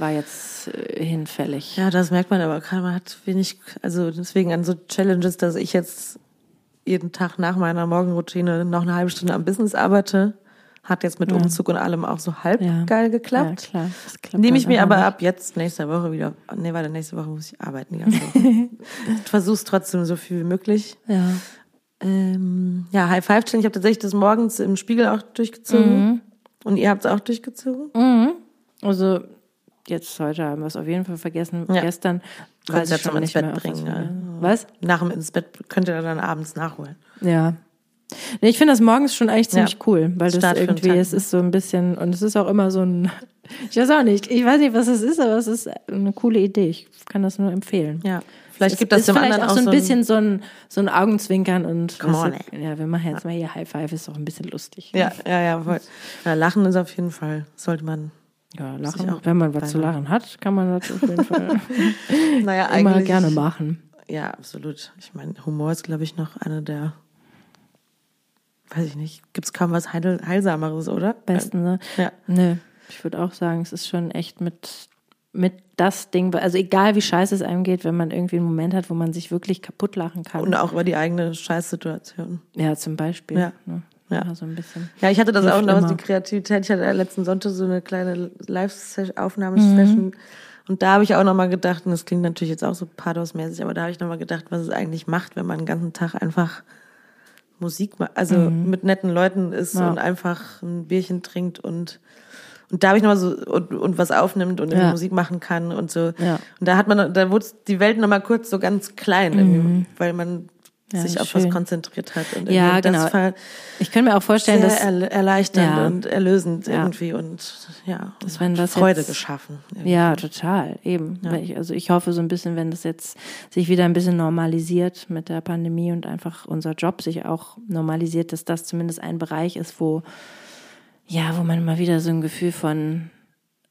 war jetzt äh, hinfällig. Ja, das merkt man aber man hat wenig, also deswegen an so Challenges, dass ich jetzt jeden Tag nach meiner Morgenroutine noch eine halbe Stunde am Business arbeite, hat jetzt mit Umzug und allem auch so halb Ja. geil geklappt. Ja, klar. Klappt Nehme ich mir aber nicht. ab jetzt nächste Woche wieder, nee, warte, nächste Woche muss ich arbeiten die ganze Woche. versuch's trotzdem so viel wie möglich. Ja. Ähm, ja, High Five Challenge, ich habe tatsächlich das morgens im Spiegel auch durchgezogen. Mhm. Und ihr habt es auch durchgezogen? Also jetzt heute haben wir es auf jeden Fall vergessen. Ja. Gestern weiß ich schon ins nicht Bett mehr. bringen, wir- Was? Nach dem ins Bett könnt ihr dann abends nachholen. Ja. Nee, ich finde das morgens schon eigentlich ziemlich Ja. cool, weil das Start den irgendwie, es ne? ist so ein bisschen, und es ist auch immer so ein, ich weiß auch nicht, ich weiß nicht, was es ist, aber es ist eine coole Idee. Ich kann das nur empfehlen. Ja. Vielleicht gibt das dem anderen auch so ein bisschen so ein, so ein Augenzwinkern und Come on, du, ja, wir machen jetzt mal hier High Five, ist doch ein bisschen lustig. Ja, ja, ja, voll. Ja, Lachen ist auf jeden Fall, sollte man. Ja, lachen. auch Wenn man was zu lachen hat, kann man das auf jeden Fall *laughs* Naja, immer gerne machen. Ja, absolut. Ich meine, Humor ist, glaube ich, noch eine der, weiß ich nicht, gibt's kaum was Heil Heilsameres, oder? Besten, ne? Ja. Nö. Ich würde auch sagen, es ist schon echt mit, mit das Ding, also egal wie scheiße es einem geht, wenn man irgendwie einen Moment hat, wo man sich wirklich kaputt lachen kann. Und auch über die eigene Scheißsituation. ja, zum Beispiel. Ja. Ne? Ja. so ein bisschen. Ja, ich hatte das Hilft auch noch, immer. die Kreativität. Ich hatte ja letzten Sonntag so eine kleine Live-Aufnahmesession. Und da habe ich auch nochmal gedacht, und das klingt natürlich jetzt auch so pathosmäßig, aber da habe ich nochmal gedacht, was es eigentlich macht, wenn man den ganzen Tag einfach Musik macht, also mit netten Leuten ist Ja. und einfach ein Bierchen trinkt und und da habe ich nochmal so und, und was aufnimmt und Ja. Musik machen kann und so. Ja. Und da hat man, da wurde die Welt nochmal kurz so ganz klein, irgendwie, weil man Mhm. Ja, sich das auf was schön. konzentriert hat. Und Ja, genau. War Ich könnte mir auch vorstellen, sehr dass erle- erleichternd Ja. und erlösend Ja. irgendwie und ja, Dass wenn das Freude jetzt- geschaffen. irgendwie. Ja, total, eben. Ich, also ich hoffe so ein bisschen, wenn das jetzt sich wieder ein bisschen normalisiert mit der Pandemie und einfach unser Job sich auch normalisiert, dass das zumindest ein Bereich ist, wo, ja, wo man mal wieder so ein Gefühl von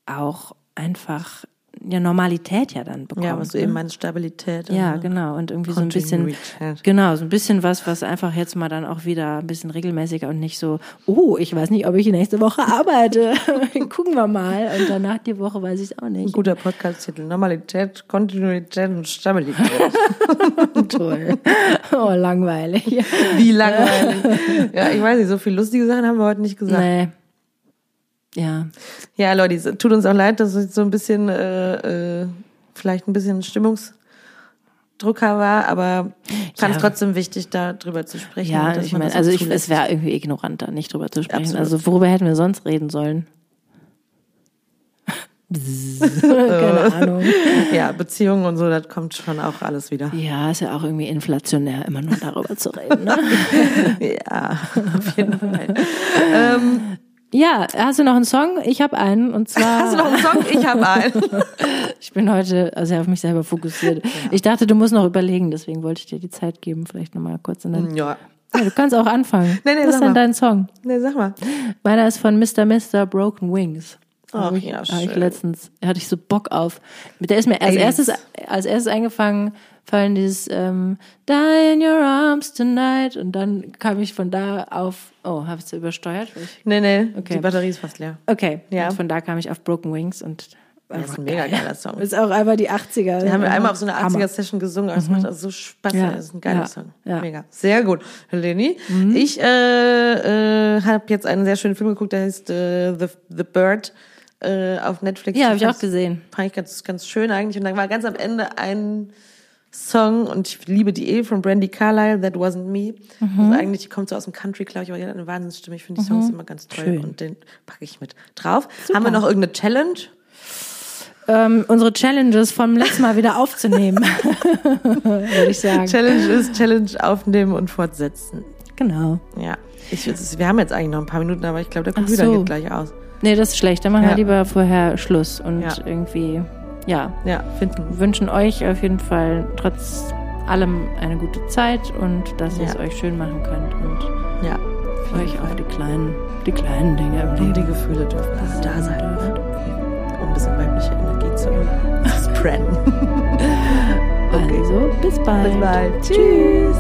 auch einfach ja, Normalität ja dann bekommt. Ja, was du ne? eben meinst, Stabilität. Ja, genau. Und irgendwie so ein bisschen, genau, so ein bisschen was, was einfach jetzt mal dann auch wieder ein bisschen regelmäßiger und nicht so, oh, ich weiß nicht, ob ich nächste Woche arbeite. *laughs* Gucken wir mal. Und danach die Woche weiß ich es auch Ein nicht. guter Podcast-Titel. Normalität, Kontinuität und Stabilität. *laughs* Toll. Oh, langweilig. Wie langweilig. ja, ich weiß nicht, so viele lustige Sachen haben wir heute nicht gesagt. Nee. Ja. Ja, Leute, es tut uns auch leid, dass es so ein bisschen, äh, äh, vielleicht ein bisschen Stimmungsdrucker war, aber ich fand es Ja. trotzdem wichtig, darüber zu sprechen. Ja, ich meine, also ich, es wäre irgendwie ignorant, da nicht drüber zu sprechen. Absolut. Also worüber hätten wir sonst reden sollen? *laughs* Keine Ahnung. Ja, Beziehungen und so, das kommt schon auch alles wieder. Ja, ist ja auch irgendwie inflationär, immer nur darüber zu reden. Ne? *laughs* Ja, auf jeden Fall. ähm, Ja, hast du noch einen Song? Ich habe einen und *laughs* zwar. hast du noch einen Song? Ich habe einen. *laughs* Ich bin heute sehr auf mich selber fokussiert. Ich dachte, du musst noch überlegen, deswegen wollte ich dir die Zeit geben, vielleicht nochmal kurz. Und dann, Ja. ja, du kannst auch anfangen. *laughs* Nee, nee, Was ist denn mal. dein Song? Nee, sag mal. Meiner ist von Mr. Mr. Broken Wings. Ach, ich, ja, hab ich schön. letztens, hatte ich so Bock auf. Der ist mir als 80s. erstes, als erstes eingefangen, fallen dieses ähm, Die in your arms tonight und dann kam ich von da auf, oh, habe ich es übersteuert? Ich, Nee, nee, Okay. die Batterie ist fast leer. okay, Ja. und von da kam ich auf Broken Wings und Das ist ein mega geiler Song. ist auch einfach die 80er. Den haben wir einmal auf so einer Hammer. 80er-Session gesungen, aber es macht also so Spaß. Ja. Das ist ein geiler Ja. Song. Ja. Mhm. Mega. Sehr gut. Leni, ich äh, äh, habe jetzt einen sehr schönen Film geguckt, der heißt äh, The, The Bird äh, auf Netflix. Ja, habe ich auch gesehen. Fand ich ganz, ganz schön eigentlich. Und dann war ganz am Ende ein Song und ich liebe die eh von Brandy Carlile, That Wasn't Me. Mhm. Also eigentlich, die kommt so aus dem Country, glaube ich, aber die hat eine Wahnsinnsstimme. Ich finde die Songs immer ganz toll Schön. und den packe ich mit drauf. Haben wir noch irgendeine Challenge? Ähm, unsere Challenges vom letzten Mal wieder aufzunehmen, *laughs* würde ich sagen. Challenge ist Challenge aufnehmen und fortsetzen. Genau. Ja. Ich, wir haben jetzt eigentlich noch ein paar Minuten, aber ich glaube, der Computer so. geht gleich aus. Nee, das ist schlecht. Dann machen Ja. wir lieber vorher Schluss und Ja. irgendwie, ja, Ja, finden. wünschen euch auf jeden Fall trotz allem eine gute Zeit und dass ihr es euch schön machen könnt und Ja. euch auf die kleinen, die kleinen Dinge im Und Leben die Gefühle dürfen auch da sein. dürft. Um ein bisschen weibliche Energie zu *laughs* spreaden. Also, bis bald. Bis bald. Tschüss.